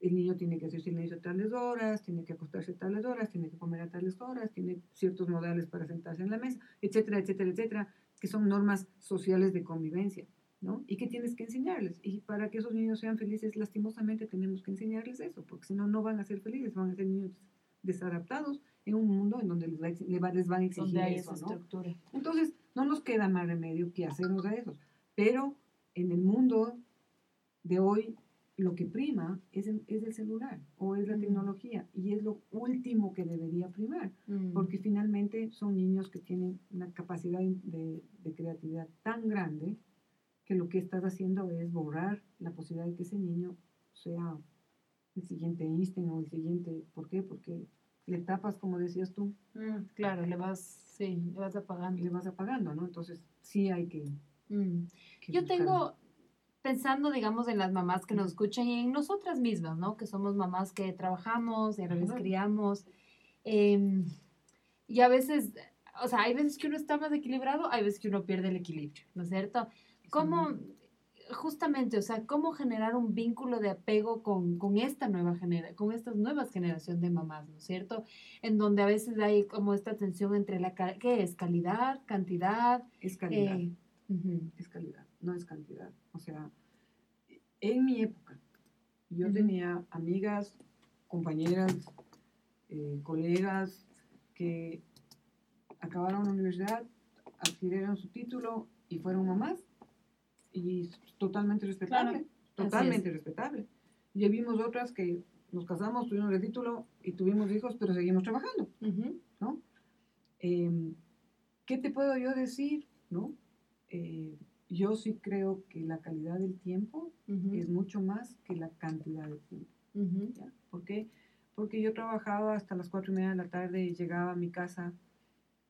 el niño tiene que hacer silencio a tales horas, tiene que acostarse a tales horas, tiene que comer a tales horas, tiene ciertos modales para sentarse en la mesa, etcétera, etcétera, etcétera, que son normas sociales de convivencia, ¿no? Y que tienes que enseñarles. Y para que esos niños sean felices, lastimosamente tenemos que enseñarles eso, porque si no, no van a ser felices, van a ser niños desadaptados en un mundo en donde les, va, les van a exigir eso, ¿no? Entonces, no nos queda más remedio que hacernos a eso. Pero en el mundo de hoy lo que prima es el, es el celular o es la mm. tecnología y es lo último que debería primar, mm. porque finalmente son niños que tienen una capacidad de, de, creatividad tan grande que lo que estás haciendo es borrar la posibilidad de que ese niño sea el siguiente Einstein o el siguiente, ¿por qué? Porque le tapas, como decías tú. Mm, claro, le vas, sí, le vas apagando. Le vas apagando, ¿no? Entonces, sí hay que... Yo tengo, pensando, digamos, en las mamás que nos escuchan y en nosotras mismas, ¿no? Que somos mamás que trabajamos y ahora les criamos. Em, y a veces, o sea, hay veces que uno está más equilibrado, hay veces que uno pierde el equilibrio, ¿no es cierto? ¿Cómo, justamente, o sea, cómo generar un vínculo de apego con, con esta nueva generación, con esta nueva generación de mamás, ¿no es cierto? En donde a veces hay como esta tensión entre la, ¿qué es? Calidad, cantidad. Es calidad. Eh, es calidad, no es cantidad. O sea, en mi época, yo tenía amigas, compañeras, eh, colegas que acabaron la universidad, adquirieron su título y fueron mamás y totalmente respetable, totalmente respetable. Y vimos otras que nos casamos, tuvimos el título y tuvimos hijos, pero seguimos trabajando, ¿no? Em, ¿Qué te puedo yo decir, no? Eh, yo sí creo que la calidad del tiempo es mucho más que la cantidad de tiempo. ¿Por qué? Porque yo trabajaba hasta las cuatro y media de la tarde y llegaba a mi casa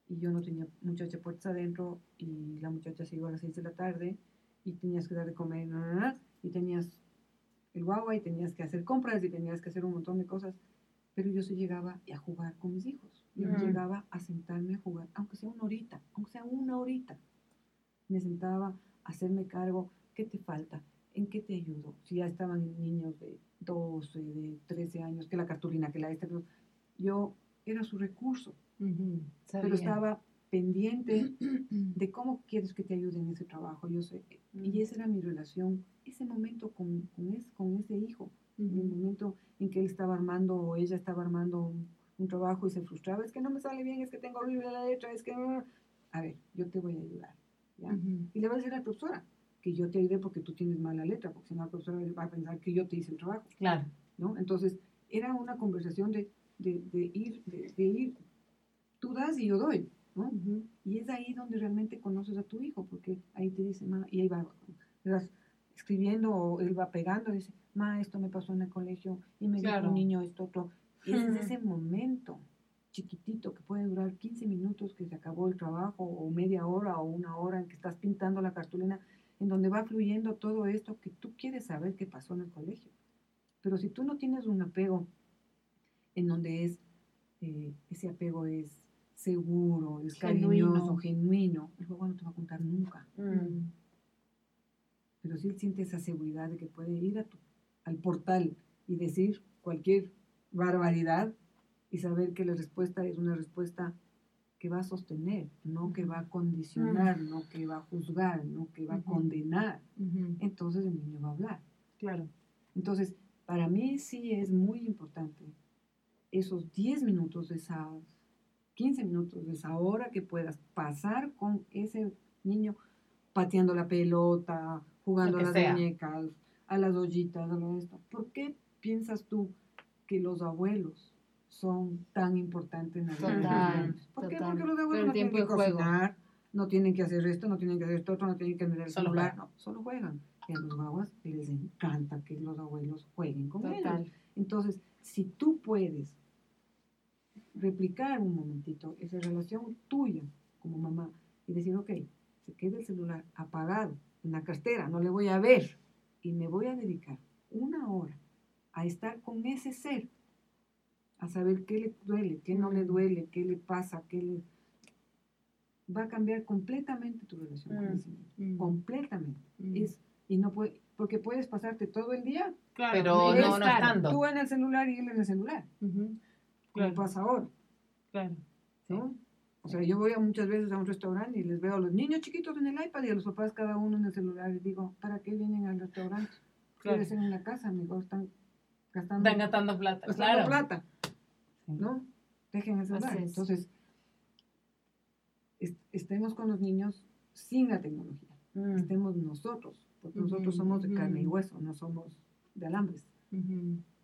y yo no tenía muchacha puertas adentro y la muchacha se iba a las seis de la tarde y tenías que dar de comer y tenías el guagua y tenías que hacer compras y tenías que hacer un montón de cosas. Pero yo sí llegaba a jugar con mis hijos. Yo llegaba a sentarme a jugar, aunque sea una horita, aunque sea una horita. Me sentaba a hacerme cargo, ¿qué te falta? ¿En qué te ayudo? Si ya estaban niños de 12, de 13 años, que la cartulina, que la esta, yo era su recurso. Pero estaba pendiente <clears throat> de cómo quieres que te ayude en ese trabajo. Yo sé, y esa era mi relación, ese momento con, con, con ese hijo, el momento en que él estaba armando o ella estaba armando un, trabajo y se frustraba, es que no me sale bien, es que tengo horrible la letra, es que... A ver, yo te voy a ayudar. ¿ya? Y le va a decir a la profesora que yo te ayude porque tú tienes mala letra, porque si no la profesora va a pensar que yo te hice el trabajo. Claro. ¿no? Entonces, era una conversación de, de, de ir, de, de, ir, tú das y yo doy. Y es ahí donde realmente conoces a tu hijo, porque ahí te dice, ma, y ahí va, vas escribiendo o él va pegando, y dice, ma, esto me pasó en el colegio, y me dijo un niño esto, otro. Y es ese momento chiquitito que puede durar 15 minutos que se acabó el trabajo, o media hora, o una hora en que estás pintando la cartulina, en donde va fluyendo todo esto que tú quieres saber qué pasó en el colegio. Pero si tú no tienes un apego en donde es, eh, ese apego es seguro, es cariñoso, genuino, el juego no te va a contar nunca. Mm. Pero si él siente esa seguridad de que puede ir a tu, al portal y decir cualquier barbaridad y saber que la respuesta es una respuesta que va a sostener, no que va a condicionar, mm. no que va a juzgar, no que va a condenar. Entonces el niño va a hablar. Claro. Entonces, para mí sí es muy importante esos 10 minutos de esas 15 minutos de esa hora que puedas pasar con ese niño pateando la pelota, jugando a las muñecas, a las ollitas, a lo de esto. ¿Por qué piensas tú que los abuelos son tan importantes en la vida ¿Por qué? Porque los abuelos no tienen que cocinar, no tienen que hacer esto, no tienen que hacer esto, otro, no tienen que mirar el celular, no, solo juegan. Y a los guaguas les encanta que los abuelos jueguen con ellos. Entonces, si tú puedes replicar un momentito esa relación tuya como mamá y decir, ok, se queda el celular apagado en la cartera, no le voy a ver y me voy a dedicar una hora a estar con ese ser, a saber qué le duele, qué no le duele, qué le pasa, qué le... Va a cambiar completamente tu relación con mm, ese niño, mm. completamente. Mm. Es y no puede, porque puedes pasarte todo el día. Claro, pero no, no estando. Tú en el celular y él en el celular. Como pasa ahora. Claro. ¿no? O sea, yo voy a muchas veces a un restaurante y les veo a los niños chiquitos en el iPad y a los papás cada uno en el celular y digo, ¿para qué vienen al restaurante? Claro. ser en la casa, amigos, están gastando, están gastando plata. Gastando plata. ¿No? Dejen el celular. Entonces, estemos con los niños sin la tecnología. Mm. Estemos nosotros, porque nosotros somos de carne y hueso, no somos de alambres.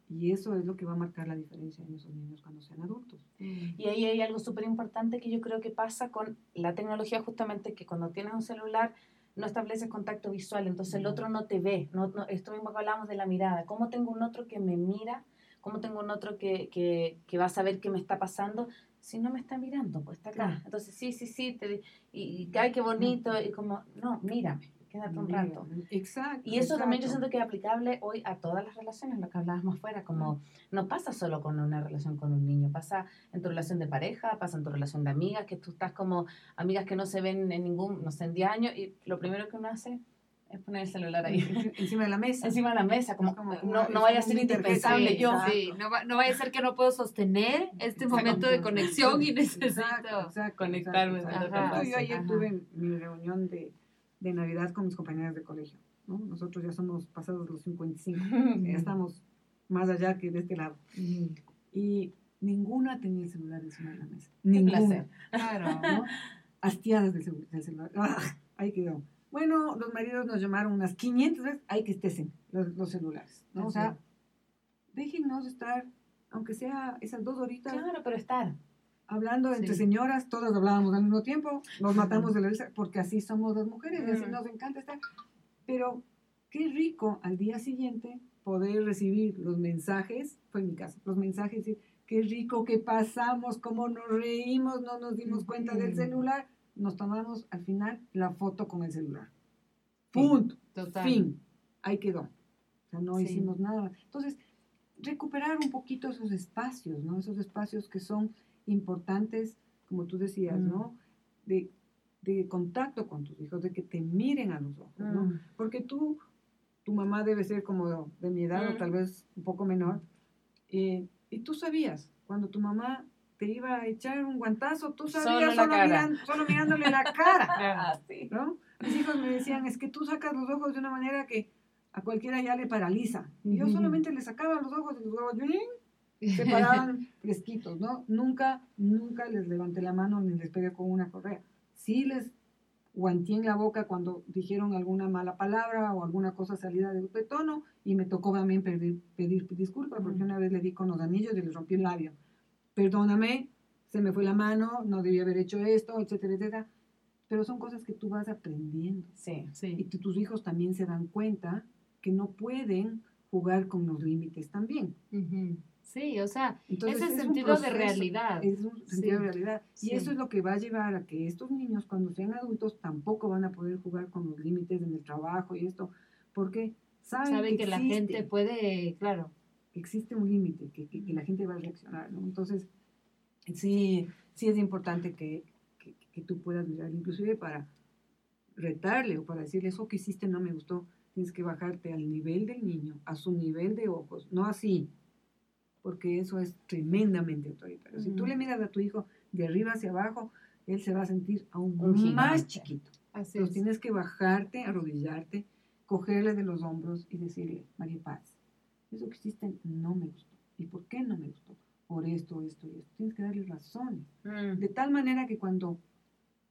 Y eso es lo que va a marcar la diferencia en esos niños cuando sean adultos. Mm. Y ahí hay algo súper importante que yo creo que pasa con la tecnología, justamente que cuando tienes un celular no estableces contacto visual, entonces el otro no te ve. No, esto mismo que hablamos de la mirada. ¿Cómo tengo un otro que me mira? ¿Cómo tengo un otro que, que, que va a saber qué me está pasando? Si no me está mirando, pues está acá. Entonces, sí, sí, sí, te, y, y, ay, qué bonito, y como, no, mírame quédate un rato. Exacto. Y eso también yo siento que es aplicable hoy a todas las relaciones, lo que hablábamos fuera, como no pasa solo con una relación con un niño, pasa en tu relación de pareja, pasa en tu relación de amigas, que tú estás como amigas que no se ven en ningún, no sé, en 10 años, y lo primero que uno hace es poner el celular ahí. Encima de la mesa. <laughs> Encima de la mesa, como, no, no vaya a ser indispensable yo. Sí, no, no, vaya a ser que no puedo sostener este momento de conexión y necesito conectarme. Yo ayer tuve mi reunión de de Navidad con mis compañeras de colegio. ¿no? Nosotros ya somos pasados los 55, <laughs> ya estamos más allá que de este lado. Y ninguna tenía el celular encima de la mesa. Ninguna. Claro, ¿no? Hastiadas del, celular. ¡Ah! Ahí quedó. Bueno, los maridos nos llamaron unas 500 veces, hay que estén los, los celulares, ¿no? O sea, déjenos estar, aunque sea esas dos horitas. Claro, pero estar hablando entre señoras, todas hablábamos al mismo tiempo, nos matamos de la risa, porque así somos las mujeres y así nos encanta estar. Pero qué rico al día siguiente poder recibir los mensajes, fue en mi caso, los mensajes, qué rico que pasamos, cómo nos reímos, no nos dimos cuenta del celular, nos tomamos al final la foto con el celular. Punto. Fin. Ahí quedó. O sea, no hicimos nada. Entonces, recuperar un poquito esos espacios, ¿no? Esos espacios que son importantes, como tú decías, ¿no? De, de, contacto con tus hijos, de que te miren a los ojos, ¿no? Porque tú, tu mamá debe ser como de mi edad o tal vez un poco menor, eh, y tú sabías, cuando tu mamá te iba a echar un guantazo, tú sabías solo, solo, mirándole la cara, <laughs> ah, ¿no? Mis hijos me decían, es que tú sacas los ojos de una manera que a cualquiera ya le paraliza. Y yo solamente le sacaba los ojos y los ojos, se <laughs> paraban fresquitos, ¿no? Nunca, nunca les levanté la mano ni les pegué con una correa. Sí les guanté en la boca cuando dijeron alguna mala palabra o alguna cosa salida de, tono y me tocó también pedir, pedir disculpas porque una vez le di con los anillos y les rompí el labio. Perdóname, se me fue la mano, no debía haber hecho esto, etcétera, etcétera. Pero son cosas que tú vas aprendiendo. Sí, sí. Y tus hijos también se dan cuenta que no pueden jugar con los límites también. Sí, o sea, ese sentido de realidad. Es un sentido de realidad. Y eso es lo que va a llevar a que estos niños, cuando sean adultos, tampoco van a poder jugar con los límites en el trabajo y esto, porque saben, que, la gente puede, claro. Existe un límite, que, que, la gente va a reaccionar, ¿no? Entonces, sí, sí es importante que, que, tú puedas mirar, inclusive para retarle o para decirle, eso que hiciste no me gustó, tienes que bajarte al nivel del niño, a su nivel de ojos, no así, porque eso es tremendamente autoritario. Si tú le miras a tu hijo de arriba hacia abajo, él se va a sentir aún más chiquito. Así Entonces tienes que bajarte, arrodillarte, cogerle de los hombros y decirle, María Paz, eso que hiciste no me gustó. ¿Y por qué no me gustó? Por esto, esto y esto. Tienes que darle razones. Mm. De tal manera que cuando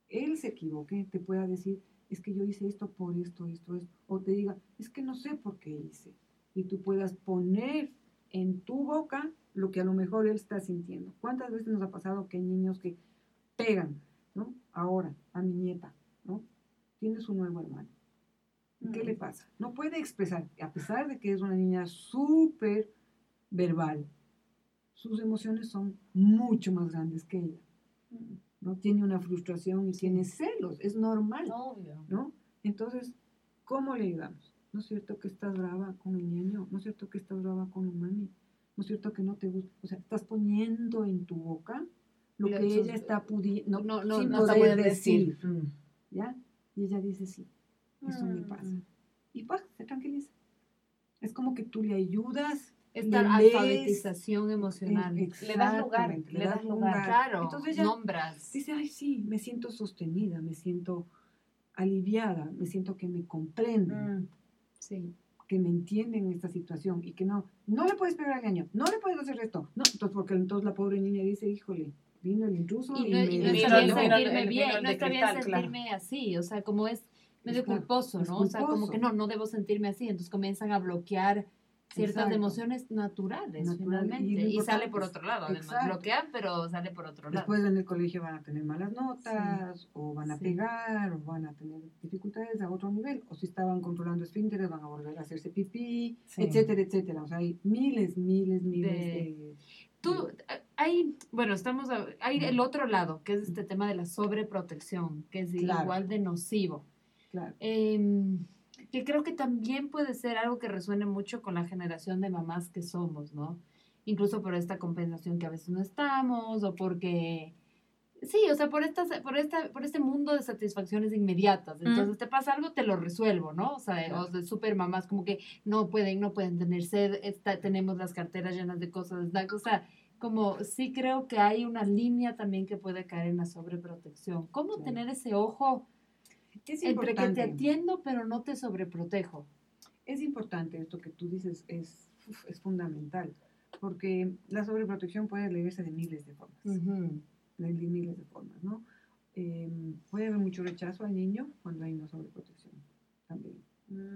él se equivoque, te pueda decir, es que yo hice esto por esto, esto, esto. O te diga, es que no sé por qué hice. Y tú puedas poner en tu boca lo que a lo mejor él está sintiendo. ¿Cuántas veces nos ha pasado que hay niños que pegan, ¿no? Ahora, a mi nieta, ¿no? Tiene su nuevo hermano. ¿Qué le pasa? No puede expresar, a pesar de que es una niña súper verbal, sus emociones son mucho más grandes que ella. ¿no? Tiene una frustración y tiene celos, es normal. ¿no? Entonces, ¿cómo le ayudamos? ¿No es cierto que estás brava con el niño? ¿No es cierto que estás brava con el mami? ¿No es cierto que no te gusta? O sea, estás poniendo en tu boca lo que ella está pudiendo, no, no, no, poder decir. Mm. ¿Ya? Y ella dice, sí, eso me mm. pasa. y pues se tranquiliza. Es como que tú le ayudas. Esta alfabetización emocional. Le das lugar. Le, das lugar. Claro. Entonces ya nombras. Dice, ay, sí, me siento sostenida, me siento aliviada, me siento que me comprenden. Mm, sí que me entienden en esta situación y que no, no le puedes pegar al año, no le puedes hacer esto. No, entonces, porque entonces la pobre niña dice, híjole, vino el intruso y, no, me y no está bien sentirme bien, no está bien sentirme así, o sea, como es medio culposo, ¿no? O sea, como que no, no debo sentirme así, entonces comienzan a bloquear ciertas emociones naturales, finalmente. Y, sale por otro lado, además. Bloquean, pero sale por otro lado. Después en el colegio van a tener malas notas, o van a pegar, o van a tener dificultades a otro nivel. O si estaban controlando esfínteres, van a volver a hacerse pipí, etcétera, etcétera. O sea, hay miles, miles, miles de... Tú, hay, bueno, estamos, hay el otro lado, que es este tema de la sobreprotección, que es igual de nocivo. Claro. Eh, que creo que también puede ser algo que resuene mucho con la generación de mamás que somos, ¿no? Incluso por esta compensación que a veces no estamos o porque... Sí, o sea, por, estas, por, esta, por este mundo de satisfacciones inmediatas. Entonces, te pasa algo, te lo resuelvo, ¿no? O sea, o de super mamás como que no pueden, no pueden tener sed, tenemos las carteras llenas de cosas. O sea, como sí creo que hay una línea también que puede caer en la sobreprotección. ¿Cómo tener ese ojo entre que te atiendo, pero no te sobreprotejo. Es importante esto que tú dices, es, es fundamental, porque la sobreprotección puede leerse de miles de formas. De miles de formas, ¿no? Em, puede haber mucho rechazo al niño cuando hay una sobreprotección también.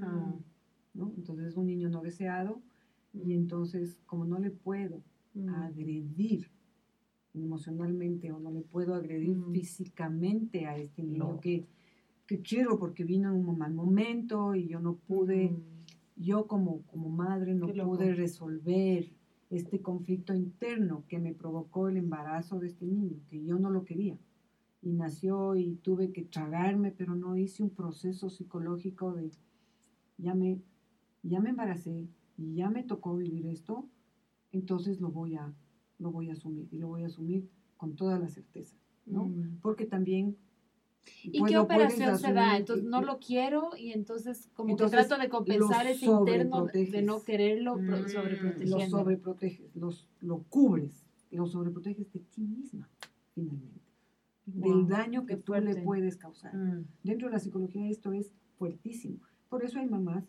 Ah. ¿no? Entonces es un niño no deseado y entonces como no le puedo agredir emocionalmente o no le puedo agredir físicamente a este niño que que quiero porque vino en un mal momento y yo no pude, yo como, como madre no pude resolver este conflicto interno que me provocó el embarazo de este niño, que yo no lo quería. Y nació y tuve que tragarme, pero no hice un proceso psicológico de, ya me, ya me embaracé y ya me tocó vivir esto, entonces lo voy a, lo voy a asumir y lo voy a asumir con toda la certeza, ¿no? Mm. Porque también ¿Y qué operación se da? Entonces no lo quiero y entonces como que trato de compensar ese interno de no quererlo mm, sobreprotegiendo. Lo sobreproteges, lo cubres, lo sobreproteges de ti misma, finalmente. del daño que tú le puedes causar. Mm. Dentro de la psicología esto es fuertísimo. Por eso hay mamás,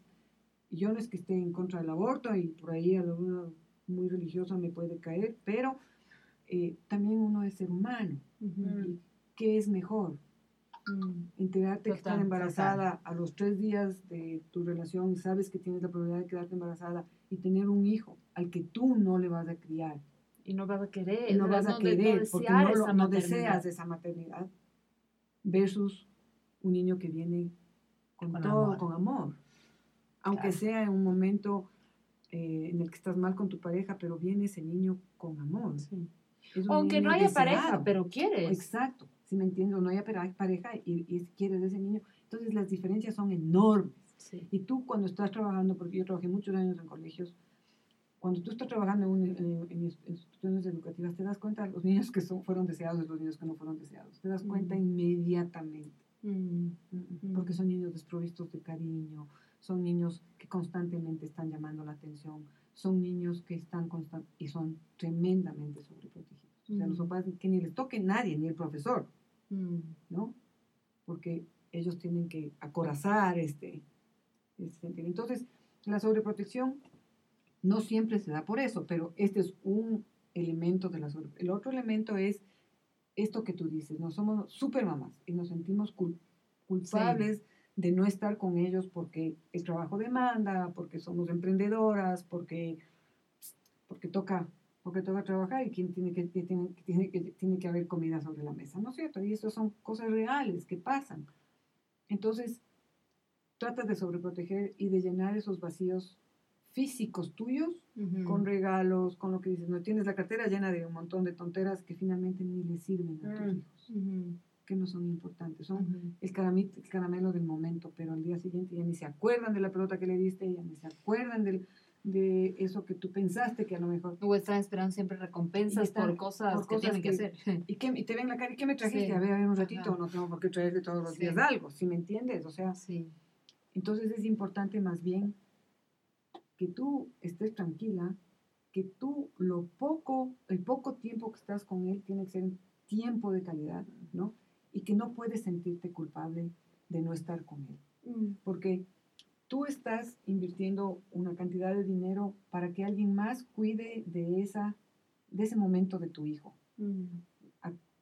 yo no es que esté en contra del aborto y por ahí alguna muy religiosa me puede caer, pero eh, también uno es ser humano. ¿Qué es mejor? Mm. enterarte que estás embarazada a los tres días de tu relación, sabes que tienes la probabilidad de quedarte embarazada y tener un hijo al que tú no le vas a criar. Y no vas a querer. no vas a querer porque no, no deseas esa maternidad. Versus un niño que viene con, todo, amor. con amor. Aunque sea en un momento eh, en el que estás mal con tu pareja, pero viene ese niño con amor. Aunque no haya pareja, pero quieres. Exacto si me entiendo, no hay pareja y, y quieres ese niño. Entonces las diferencias son enormes. Y tú cuando estás trabajando, porque yo trabajé muchos años en colegios, cuando tú estás trabajando en, instituciones educativas, te das cuenta de los niños que son, fueron deseados y los niños que no fueron deseados. Te das cuenta inmediatamente. Porque son niños desprovistos de cariño, son niños que constantemente están llamando la atención, son niños que están constant y son tremendamente sobreprotegidos. O sea, los papás que ni les toque nadie, ni el profesor. Mm. ¿no? Porque ellos tienen que acorazar este, este sentimiento. Entonces, la sobreprotección no siempre se da por eso, pero este es un elemento de la sobreprotección. El otro elemento es esto que tú dices, no somos super mamás y nos sentimos culpables de no estar con ellos porque el trabajo demanda, porque somos emprendedoras, porque, porque toca porque toca trabajar y quién tiene que, tiene, tiene, que, tiene que haber comida sobre la mesa, ¿no es cierto? Y estas son cosas reales que pasan. Entonces, tratas de sobreproteger y de llenar esos vacíos físicos tuyos con regalos, con lo que dices, no tienes la cartera llena de un montón de tonteras que finalmente ni le sirven a tus mm, hijos, que no son importantes, son el, caramelo, el caramelo del momento, pero al día siguiente ya ni se acuerdan de la pelota que le diste, ya ni se acuerdan del, de eso que tú pensaste que a lo mejor... O están esperando siempre recompensas por cosas que tienen que, hacer. <laughs> Y, que, y te ven la cara, ¿y qué me trajiste? A ver, a ver un ratito, no tengo por qué traerte todos los días algo, si me entiendes? O sea, sí. Entonces es importante más bien que tú estés tranquila, que tú lo poco, el poco tiempo que estás con él tiene que ser tiempo de calidad, ¿no? Y que no puedes sentirte culpable de no estar con él. Mm. Porque tú estás invirtiendo una cantidad de dinero para que alguien más cuide de, esa, de ese momento de tu hijo. Mm.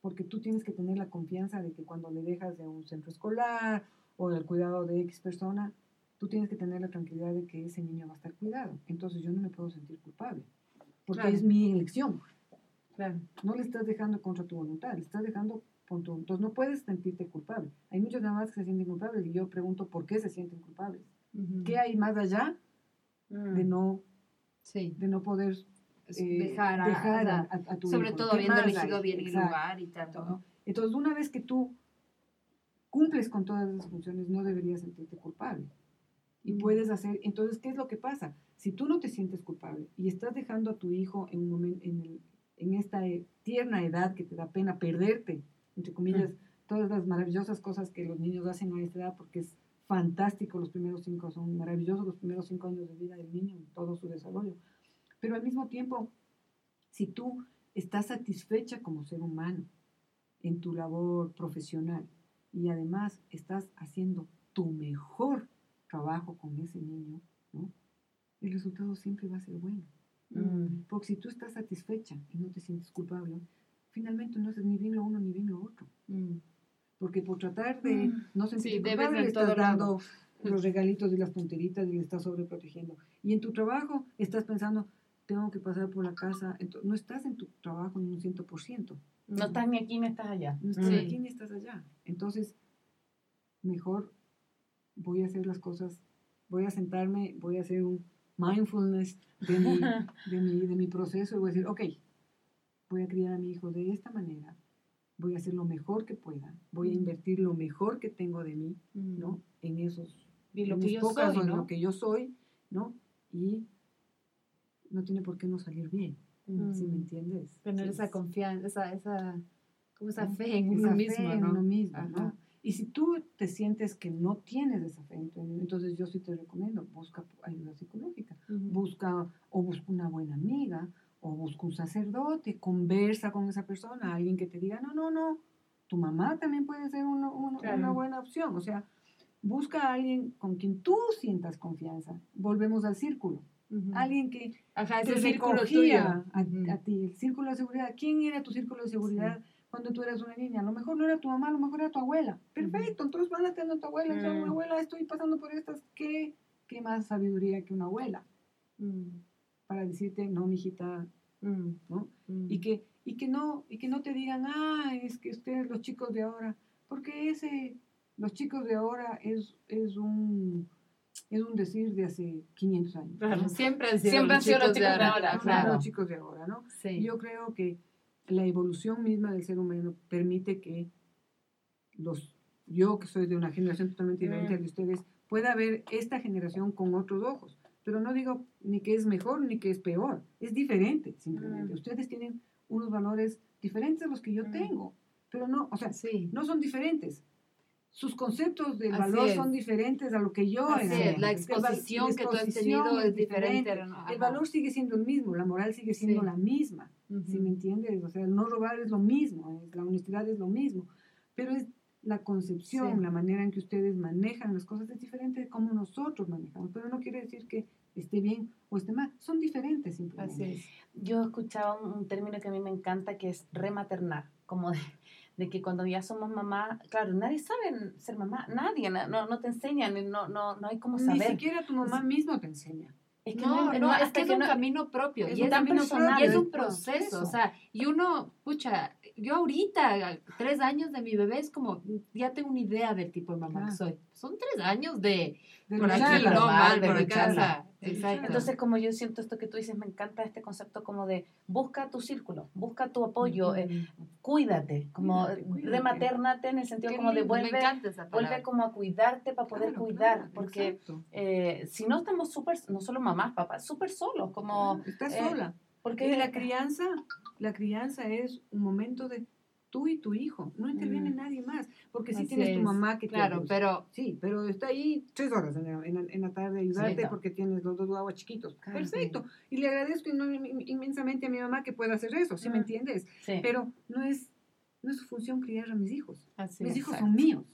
Porque tú tienes que tener la confianza de que cuando le dejas de un centro escolar o del cuidado de X persona, tú tienes que tener la tranquilidad de que ese niño va a estar cuidado. Entonces yo no me puedo sentir culpable, porque es mi elección. Claro. No le estás dejando contra tu voluntad, le estás dejando con tu... Entonces no puedes sentirte culpable. Hay muchos mamás que se sienten culpables y yo pregunto por qué se sienten culpables. ¿Qué hay más allá de mm. no, sí. de no poder eh, dejar, a, a, tu Sobre todo habiendo elegido bien el lugar y tanto. Entonces, una vez que tú cumples con todas esas funciones, no deberías sentirte culpable. Y puedes hacer, entonces, ¿qué es lo que pasa? Si tú no te sientes culpable y estás dejando a tu hijo en, un momento, en, el, en esta eh, tierna edad que te da pena perderte, entre comillas, todas las maravillosas cosas que los niños hacen a esta edad, porque es fantástico los primeros cinco, son maravillosos los primeros cinco años de vida del niño, todo su desarrollo. Pero al mismo tiempo, si tú estás satisfecha como ser humano en tu labor profesional y además estás haciendo tu mejor trabajo con ese niño, ¿no? el resultado siempre va a ser bueno. Mm. Porque si tú estás satisfecha y no te sientes culpable, finalmente no haces ni bien lo uno ni bien lo otro. Mm. Porque por tratar de mm. no sentirte culpable, le estás dando <laughs> los regalitos y las tonteritas y le estás sobreprotegiendo. Y en tu trabajo estás pensando, tengo que pasar por la casa. no estás en tu trabajo ni un ciento por ciento. No estás ni aquí ni estás allá. No estás aquí ni estás allá. Entonces, mejor voy a hacer las cosas, voy a sentarme, voy a hacer un mindfulness de mi, <laughs> de mi, de mi proceso y voy a decir, ok, voy a criar a mi hijo de esta manera, voy a hacer lo mejor que pueda, voy a invertir lo mejor que tengo de mí, ¿no? En esos, y lo que yo soy, en lo que yo soy, ¿no? Y no tiene por qué no salir bien, si me entiendes? Tener esa confianza, esa, esa, como esa fe en uno mismo, ¿no? En uno mismo, ¿no? Y si tú te sientes que no tienes esa fe, entonces yo sí te recomiendo, busca ayuda psicológica, busca o busca una buena amiga, o busca un sacerdote, conversa con esa persona, alguien que te diga, no, no, no, tu mamá también puede ser una, una, buena opción. O sea, busca a alguien con quien tú sientas confianza. Volvemos al círculo. Alguien que Ajá, te recogía a, a, ti, el círculo de seguridad. ¿Quién era tu círculo de seguridad? cuando tú eras una niña. A lo mejor no era tu mamá, a lo mejor era tu abuela. Perfecto, entonces van a tener a tu abuela. Entonces, abuela, estoy pasando por estas. ¿Qué, qué más sabiduría que una abuela? Mm. Para decirte, no, mijita, mm. ¿no? Mm. Y, que, y, que no, y que no te digan, ah, es que ustedes, los chicos de ahora, porque ese, los chicos de ahora es, es un es un decir de hace 500 años. Siempre han sido, los, chicos de ahora. claro. Los chicos de ahora, ¿no? Sí. Yo creo que la evolución misma del ser humano permite que los, yo que soy de una generación totalmente diferente a de ustedes, pueda ver esta generación con otros ojos. Pero no digo ni que es mejor ni que es peor, es diferente simplemente. Ustedes tienen unos valores diferentes a los que yo tengo, pero no, o sea, sí. no son diferentes, sus conceptos de valor son diferentes a lo que yo Así La exposición que tú has tenido es diferente. El valor sigue siendo el mismo, la moral sigue siendo la misma. si me entiendes? O sea, el no robar es lo mismo, la honestidad es lo mismo. Pero es la concepción, la manera en que ustedes manejan las cosas es diferente de cómo nosotros manejamos. Pero no quiere decir que esté bien o esté mal. Son diferentes simplemente. Así es. Yo escuchaba un, un término que a mí me encanta que es rematernar, como de de que cuando ya somos mamá, claro, nadie sabe ser mamá, nadie, no, no te enseñan, no, no, no hay como saber. Ni siquiera tu mamá misma te enseña. Es que no, no, es que es un camino propio es y, es personal, y es un proceso, o sea, y uno, pucha, yo ahorita, tres años de mi bebé es como, ya tengo una idea del tipo de mamá que soy. Son tres años de, por aquí, no, mal, por casa. Exacto. Entonces, como yo siento esto que tú dices, me encanta este concepto como de busca tu círculo, busca tu apoyo, eh, cuídate, como rematernate en el sentido como de vuelve, vuelve como a cuidarte para poder cuidar, porque eh, si no estamos súper, no solo mamás, papás, súper solos, como... Estás eh, sola. Porque la crianza, la crianza es un momento de tú y tu hijo, no interviene Mm. nadie más, porque sí Así tienes tu es. mamá que te Claro, ayuda. pero Sí, pero está ahí tres horas en la, en la- en la tarde ayudarte no. porque tienes los dos guaguas chiquitos. Claro. Perfecto. Y le agradezco inmen- inmensamente a mi mamá que pueda hacer eso, ¿sí me Mm. entiendes? Sí. Pero no es, no es su función criar a mis hijos. así mis es. hijos exacto. son míos.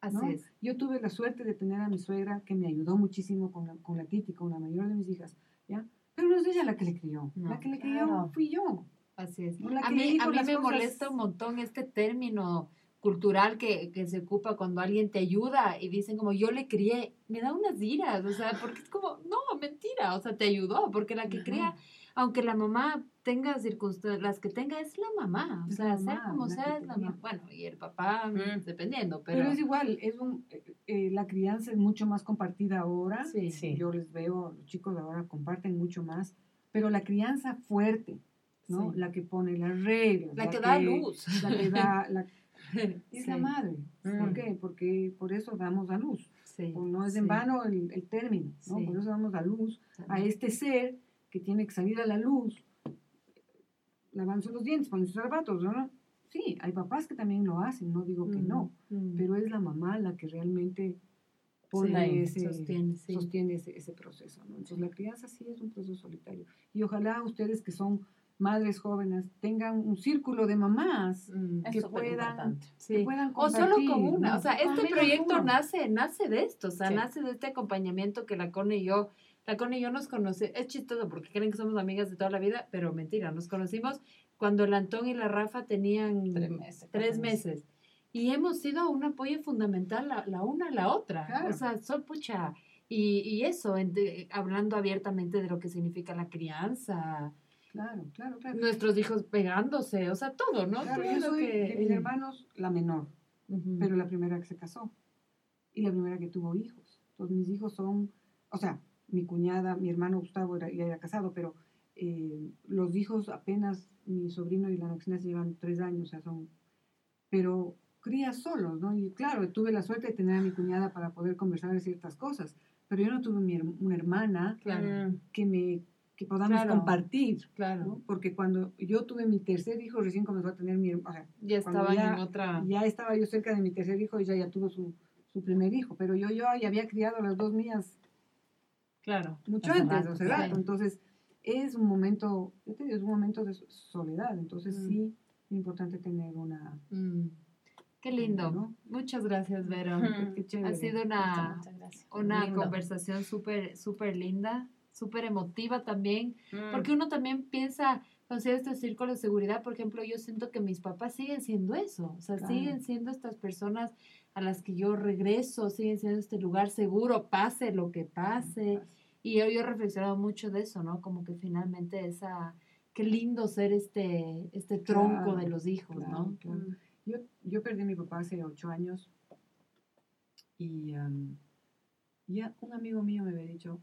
Así ¿no? es. Yo tuve la suerte de tener a mi suegra que me ayudó muchísimo con la, con la Titi, con la mayor de mis hijas, ¿ya? Pero no es ella la que le crió. No, la que le claro. crió fui yo. Así es. A mí, a mí me cosas- molesta un montón este término cultural que, que se ocupa cuando alguien te ayuda y dicen como yo le crié, me da unas iras, o sea, porque es como, no, mentira, o sea, te ayudó, porque la que Ajá. cría, aunque la mamá tenga circunstancias, las que tenga es la mamá, o sea, la sea mamá, como sea, es la mamá, bueno, y el papá, Mm. dependiendo, Pero, pero, es igual, es un, eh, eh, la crianza es mucho más compartida ahora. sí, Sí. Yo les veo, los chicos de ahora comparten mucho más, pero la crianza fuerte, ¿no? Sí. La que pone las reglas. la que da luz. La que da, la- <laughs> es la madre. Mm. ¿Por qué? Porque por eso damos a luz. sí, no es en vano el, el término, ¿no? Por eso damos a luz a este ser que tiene que salir a la luz, lavándose los dientes, poniendo sus zapatos, ¿no? Sí, hay papás que también lo hacen, no digo que Mm, no, mm. pero es la mamá la que realmente pone ese, sostiene, sostiene ese, ese proceso, ¿no? Entonces la crianza sí es un proceso solitario. Y ojalá ustedes que son madres jóvenes tengan un círculo de mamás Mm. Que puedan-. Sí. que puedan O solo con una. ¿no? O sea, este menos proyecto nace, nace de esto. O sea, Sí. nace de este acompañamiento que la Cone y yo, la Cone y yo nos conocemos. Es chistoso porque creen que somos amigas de toda la vida, pero mentira, nos conocimos cuando el Antón y la Rafa tenían Tres meses. tres meses. Y hemos sido un apoyo fundamental la, la una a la otra. Claro. O sea, son pucha. Y, y eso, en- hablando abiertamente de lo que significa la crianza, Claro, claro, claro. nuestros hijos pegándose, o sea, todo, ¿no? Claro, Todo yo soy que- de mis hermanos la menor, Ujú. pero la primera que se casó y la primera que tuvo hijos. Entonces mis hijos son, o sea, mi cuñada, mi hermano Gustavo era, ya era casado, pero eh, los hijos apenas, mi sobrino y la Noxina se llevan tres años, o sea, son, pero cría solos, ¿no? Y claro, tuve la suerte de tener a mi cuñada para poder conversar de ciertas cosas, pero yo no tuve mi una hermana Claro, que me que podamos Claro. compartir, claro. ¿no? Porque cuando yo tuve mi tercer hijo, recién comenzó a tener mi hermana, o sea, Ya estaban ya- en otra. ya estaba yo cerca de mi tercer hijo y ella ya tuvo su, su primer hijo, pero yo, yo ya había criado las dos mías Claro. mucho Hace antes, rato, hace sí. rato. Entonces, es un momento, yo te digo, es un momento de soledad. Entonces, Mm. sí, es importante tener una. Mm. Qué lindo. ¿no? Muchas gracias, Vero. Ujú. <laughs> Qué. Ha sido muchas, una, muchas gracias. una Lindo. conversación súper, súper linda, súper emotiva también, Mm, porque uno también piensa, considera este círculo de seguridad, por ejemplo, yo siento que mis papás siguen siendo eso, o sea, Claro. siguen siendo estas personas a las que yo regreso, siguen siendo este lugar seguro, pase lo que pase. Y yo, yo he reflexionado mucho de eso, ¿no? Como que finalmente esa, qué lindo ser este, este tronco Claro, de los hijos, claro, ¿no? claro. Yo, yo perdí a mi papá hace ocho años y am, ya un amigo mío me había dicho,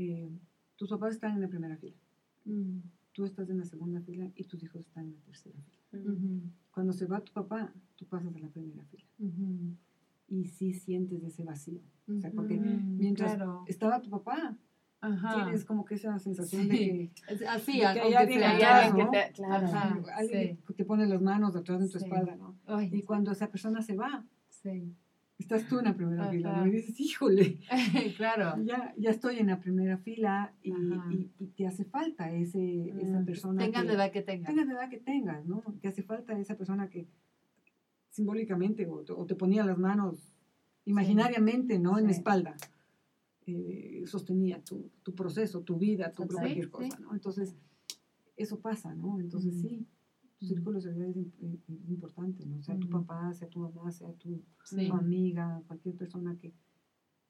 eh, tus papás están en la primera fila, Mm. tú estás en la segunda fila y tus hijos están en la tercera fila. mm, Cuando se va tu papá, tú pasas a la primera fila y sí sientes ese vacío. O sea, porque mientras claro. estaba tu papá, Ajá. tienes como que esa sensación de Sí. que Es Así, de que hay alguien atrás, ¿no? que te- claro. Ajá. alguien que te pone las manos atrás de tu Sí. espalda, ¿no? Ay, Y cuando esa persona se va, sí. Estás tú en la primera Ajá. fila, ¿no? Y dices, híjole, <laughs> claro. ya, ya estoy en la primera fila y, y- y te hace falta ese, esa Mm. persona. Tengan la edad que tengan. tengas la edad que tengas, ¿no? Te hace falta esa persona que simbólicamente o te, o te ponía las manos imaginariamente, ¿no? En la espalda. eh, sostenía tu, tu proceso, tu vida, tu cualquier sí. cosa, ¿no? Entonces, eso pasa, ¿no? Entonces, Mm. sí, tu círculo de seguridad es, im- es importante, ¿no? Sea tu papá, sea tu mamá, sea tu, Sí. tu amiga, cualquier persona que,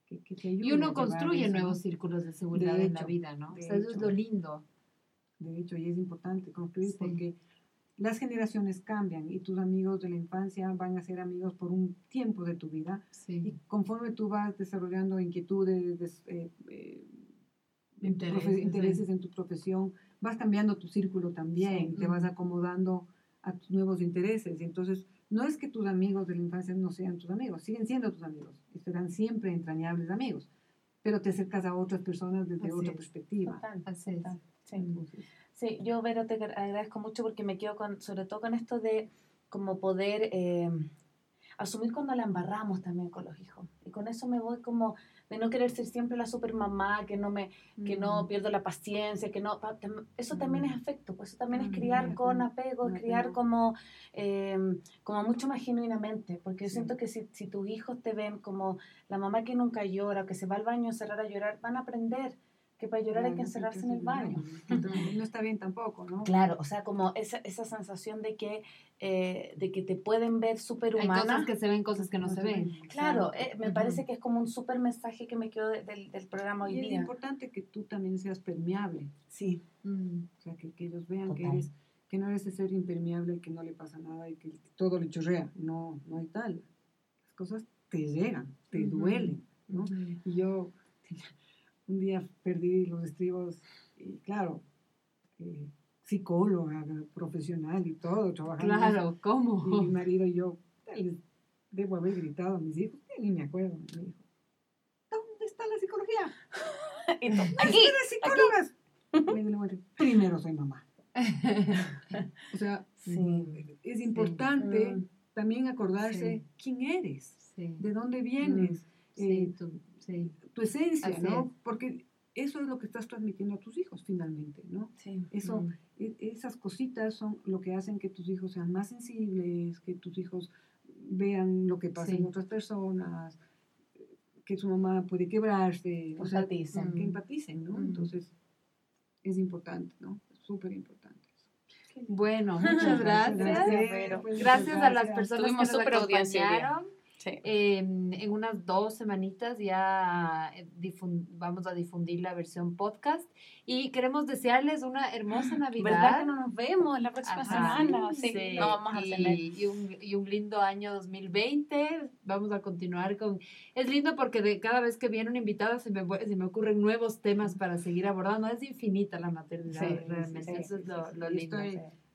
que, que te ayude. Y uno construye nuevos círculos de seguridad De en la vida, ¿no? O sea, eso es lo lindo. De hecho, y es importante construir Sí. porque las generaciones cambian y tus amigos de la infancia van a ser amigos por un tiempo de tu vida y conforme tú vas desarrollando inquietudes, des- eh, eh, profe- Intereses, sí. intereses en tu profesión, vas cambiando tu círculo también, Sí. te vas acomodando a tus nuevos intereses. Y entonces, no es que tus amigos de la infancia no sean tus amigos, siguen siendo tus amigos y serán siempre entrañables amigos, pero te acercas a otras personas desde Así otra es. perspectiva. Total, Así es. sí. Sí, yo, Vero, te agra- agradezco mucho porque me quedo con, sobre todo con esto de como poder eh, asumir cuando la embarramos también con los hijos. Y con eso me voy como de no querer ser siempre la super mamá, que no me que no pierdo la paciencia, que no eso también es afecto, pues eso también es criar con apego, criar como em, como mucho más genuinamente, porque yo siento que si, si tus hijos te ven como la mamá que nunca llora, o que se va al baño a cerrar a llorar, van a aprender que para llorar hay que encerrarse en el baño. No está bien tampoco, ¿no? Claro, o sea, como esa, esa sensación de que, eh, de que te pueden ver súper humana. Hay cosas que se ven, cosas que no, se ven. Claro, eh, me parece que es como un súper mensaje que me quedó del, del programa hoy y día. Es importante que tú también seas permeable. Sí. Mm. O sea, que, que ellos vean que eres que no eres ese ser impermeable que no le pasa nada y que todo le chorrea. No, no hay tal. Las cosas te llegan, te duelen, ¿no? Y yo un día perdí los estribos y claro, eh, psicóloga, profesional y todo, trabajando. Claro, ¿cómo? Y mi marido y yo debo haber gritado a mis hijos, ni me acuerdo, me dijo, ¿dónde está la psicología? <laughs> aquí, psicólogas? <laughs> primero soy mamá. <laughs> o sea, es importante mm. también acordarse quién eres, de dónde vienes. Mm. Eh, tu esencia, ¿no? Porque eso es lo que estás transmitiendo a tus hijos finalmente, ¿no? Sí. Eso, e, esas cositas son lo que hacen que tus hijos sean más sensibles, que tus hijos vean lo que pasa en otras personas, que su mamá puede quebrarse, o sea, que empaticen, ¿no? Entonces, es importante, ¿no? Súper importante. Bueno, <laughs> muchas gracias. Gracias, gracias, a las personas que nos acompañaron. Em, en unas dos semanitas ya eh, vamos a difundir la versión podcast y queremos desearles una hermosa <gasps> Navidad. ¿Verdad que no nos vemos la próxima semana? Sí, No vamos a y, y, un, y un lindo año 2020. Vamos a continuar con... Es lindo porque de cada vez que viene un invitado se me, se me ocurren nuevos temas para seguir abordando. Es infinita la maternidad, realmente. Eso es lo, lo lindo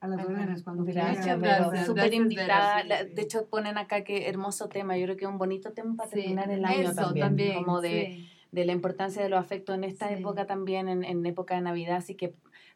a las órdenes cuando Gracias, gracias. Súper invitada. De hecho, ponen acá que hermoso tema. Yo creo que es un bonito tema para terminar el año también. Como de, de, la importancia de los afectos en esta época también, en, en época de Navidad. Así que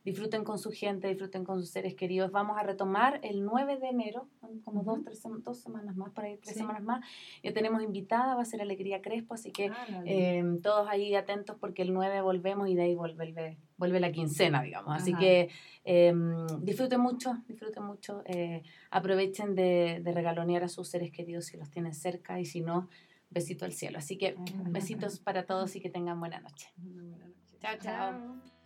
disfruten con su gente, disfruten con sus seres queridos. Vamos a retomar el 9 de enero, como dos, tres, dos semanas más, por ahí tres semanas más. Ya tenemos invitada, va a ser Alegría Crespo, así que ah, em, todos ahí atentos porque el 9 volvemos y de ahí vuelve, vuelve la quincena, digamos. Así que em, disfruten mucho, disfruten mucho. Eh, aprovechen de, de regalonear a sus seres queridos si los tienen cerca y si no, besito al cielo. Así que besitos para todos y que tengan buena noche. Buena noche. Chao, chao.